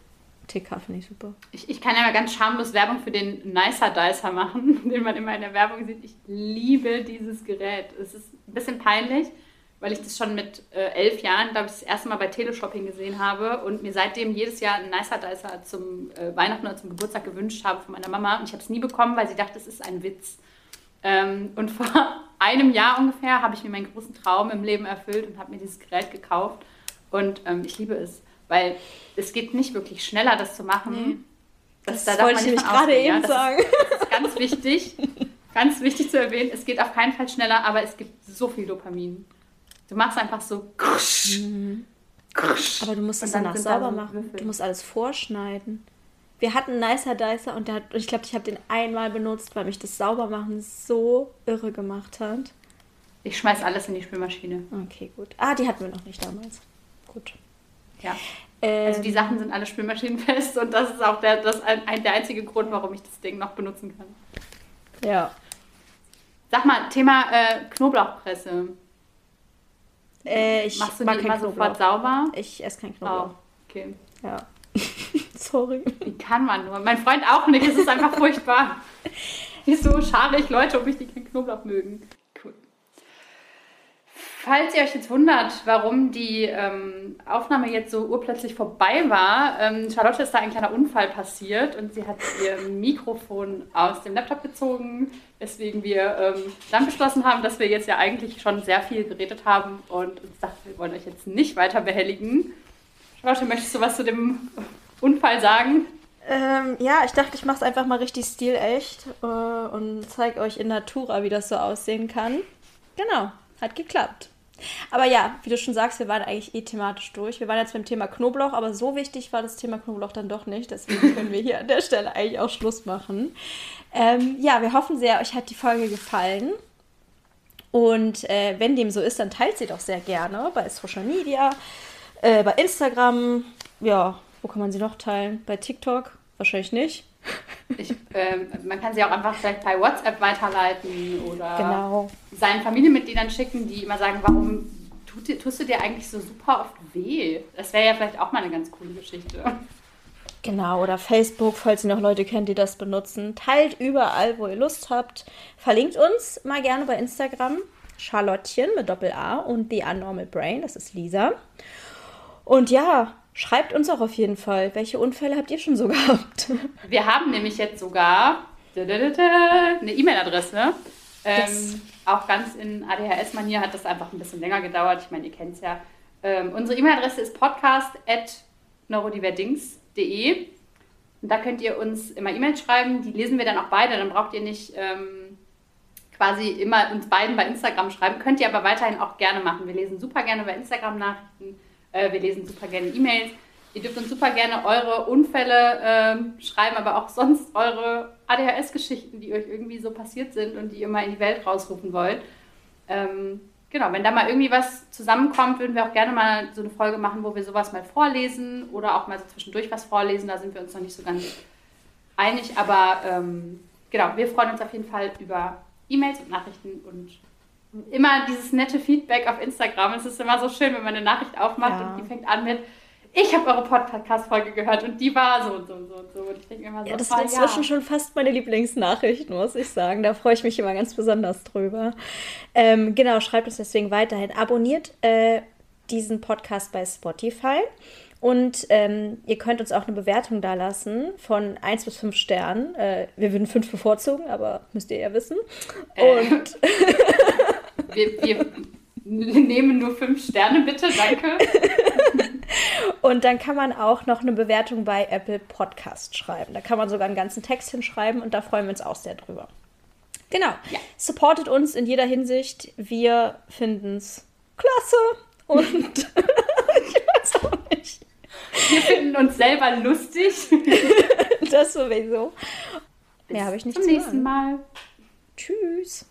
TK finde ich super. Ich, ich kann ja mal ganz schamlos Werbung für den Nicer Dicer machen, den man immer in der Werbung sieht. Ich liebe dieses Gerät. Es ist ein bisschen peinlich weil ich das schon mit äh, elf Jahren, glaube ich, das erste Mal bei Teleshopping gesehen habe und mir seitdem jedes Jahr einen Nicer Dicer zum äh, Weihnachten oder zum Geburtstag gewünscht habe von meiner Mama. Und ich habe es nie bekommen, weil sie dachte, es ist ein Witz. Ähm, und vor einem Jahr ungefähr habe ich mir meinen großen Traum im Leben erfüllt und habe mir dieses Gerät gekauft. Und ähm, ich liebe es, weil es geht nicht wirklich schneller, das zu machen. Nee. Das, das da wollte ich gerade eben ja, sagen. Das ist ganz wichtig, ganz wichtig zu erwähnen. Es geht auf keinen Fall schneller, aber es gibt so viel Dopamin. Du machst einfach so. Mhm. Aber du musst es danach sauber machen. Würfel. Du musst alles vorschneiden. Wir hatten einen Nicer Dicer und der, ich glaube, ich habe den einmal benutzt, weil mich das Saubermachen so irre gemacht hat. Ich schmeiß alles in die Spülmaschine. Okay, gut. Ah, die hatten wir noch nicht damals. Gut. Ja. Ähm, also die Sachen sind alle spülmaschinenfest und das ist auch der, das ein, der einzige Grund, warum ich das Ding noch benutzen kann. Ja. Sag mal, Thema äh, Knoblauchpresse. Äh, ich Machst du mag die immer sofort sauber? Ich esse kein Knoblauch. Oh, okay. Ja. Sorry. Wie kann man nur? Mein Freund auch nicht. Es ist einfach furchtbar. Wieso schade ich Leute, ob ich die keinen Knoblauch mögen? Falls ihr euch jetzt wundert, warum die ähm, Aufnahme jetzt so urplötzlich vorbei war, ähm, Charlotte ist da ein kleiner Unfall passiert und sie hat ihr Mikrofon aus dem Laptop gezogen, weswegen wir ähm, dann beschlossen haben, dass wir jetzt ja eigentlich schon sehr viel geredet haben und uns dachten, wir wollen euch jetzt nicht weiter behelligen. Charlotte, möchtest du was zu dem Unfall sagen? Ähm, ja, ich dachte, ich mache es einfach mal richtig stilecht äh, und zeige euch in Natura, wie das so aussehen kann. Genau. Hat geklappt. Aber ja, wie du schon sagst, wir waren eigentlich eh thematisch durch. Wir waren jetzt beim Thema Knoblauch, aber so wichtig war das Thema Knoblauch dann doch nicht. Deswegen können wir hier an der Stelle eigentlich auch Schluss machen. Ähm, ja, wir hoffen sehr, euch hat die Folge gefallen. Und äh, wenn dem so ist, dann teilt sie doch sehr gerne bei Social Media, äh, bei Instagram. Ja, wo kann man sie noch teilen? Bei TikTok? Wahrscheinlich nicht. Ich, ähm, man kann sie auch einfach vielleicht bei WhatsApp weiterleiten oder genau. seinen Familienmitgliedern schicken, die immer sagen, warum tut, tust du dir eigentlich so super oft weh? Das wäre ja vielleicht auch mal eine ganz coole Geschichte. Genau, oder Facebook, falls ihr noch Leute kennt, die das benutzen. Teilt überall, wo ihr Lust habt. Verlinkt uns mal gerne bei Instagram. Charlottchen mit Doppel-A und The Unnormal Brain, das ist Lisa. Und ja, schreibt uns auch auf jeden Fall, welche Unfälle habt ihr schon so gehabt? Wir haben nämlich jetzt sogar eine E-Mail-Adresse. Yes. Ähm, auch ganz in ADHS-Manier hat das einfach ein bisschen länger gedauert. Ich meine, ihr kennt es ja. Ähm, unsere E-Mail-Adresse ist podcast.neurodiverdings.de. Und da könnt ihr uns immer E-Mails schreiben. Die lesen wir dann auch beide. Dann braucht ihr nicht ähm, quasi immer uns beiden bei Instagram schreiben. Könnt ihr aber weiterhin auch gerne machen. Wir lesen super gerne bei Instagram Nachrichten. Äh, wir lesen super gerne E-Mails. Ihr dürft uns super gerne eure Unfälle ähm, schreiben, aber auch sonst eure ADHS-Geschichten, die euch irgendwie so passiert sind und die ihr mal in die Welt rausrufen wollt. Ähm, genau, wenn da mal irgendwie was zusammenkommt, würden wir auch gerne mal so eine Folge machen, wo wir sowas mal vorlesen oder auch mal so zwischendurch was vorlesen. Da sind wir uns noch nicht so ganz einig, aber ähm, genau, wir freuen uns auf jeden Fall über E-Mails und Nachrichten und immer dieses nette Feedback auf Instagram. Es ist immer so schön, wenn man eine Nachricht aufmacht ja. und die fängt an mit ich habe eure Podcast-Folge gehört und die war so und so und so und so. Und ich denke immer so, ja, das sind inzwischen ja. schon fast meine Lieblingsnachrichten, muss ich sagen. Da freue ich mich immer ganz besonders drüber. Ähm, genau, schreibt uns deswegen weiterhin. Abonniert äh, diesen Podcast bei Spotify. Und ähm, ihr könnt uns auch eine Bewertung da lassen von 1 bis 5 Sternen. Äh, wir würden 5 bevorzugen, aber müsst ihr ja wissen. Äh. Wir, wir nehmen nur 5 Sterne, bitte, danke. Und dann kann man auch noch eine Bewertung bei Apple Podcast schreiben. Da kann man sogar einen ganzen Text hinschreiben und da freuen wir uns auch sehr drüber. Genau. Ja. Supportet uns in jeder Hinsicht. Wir finden es klasse und ich weiß auch nicht. Wir finden uns selber lustig. das sowieso. Mehr habe ich nicht zum nächsten Mal. Tschüss.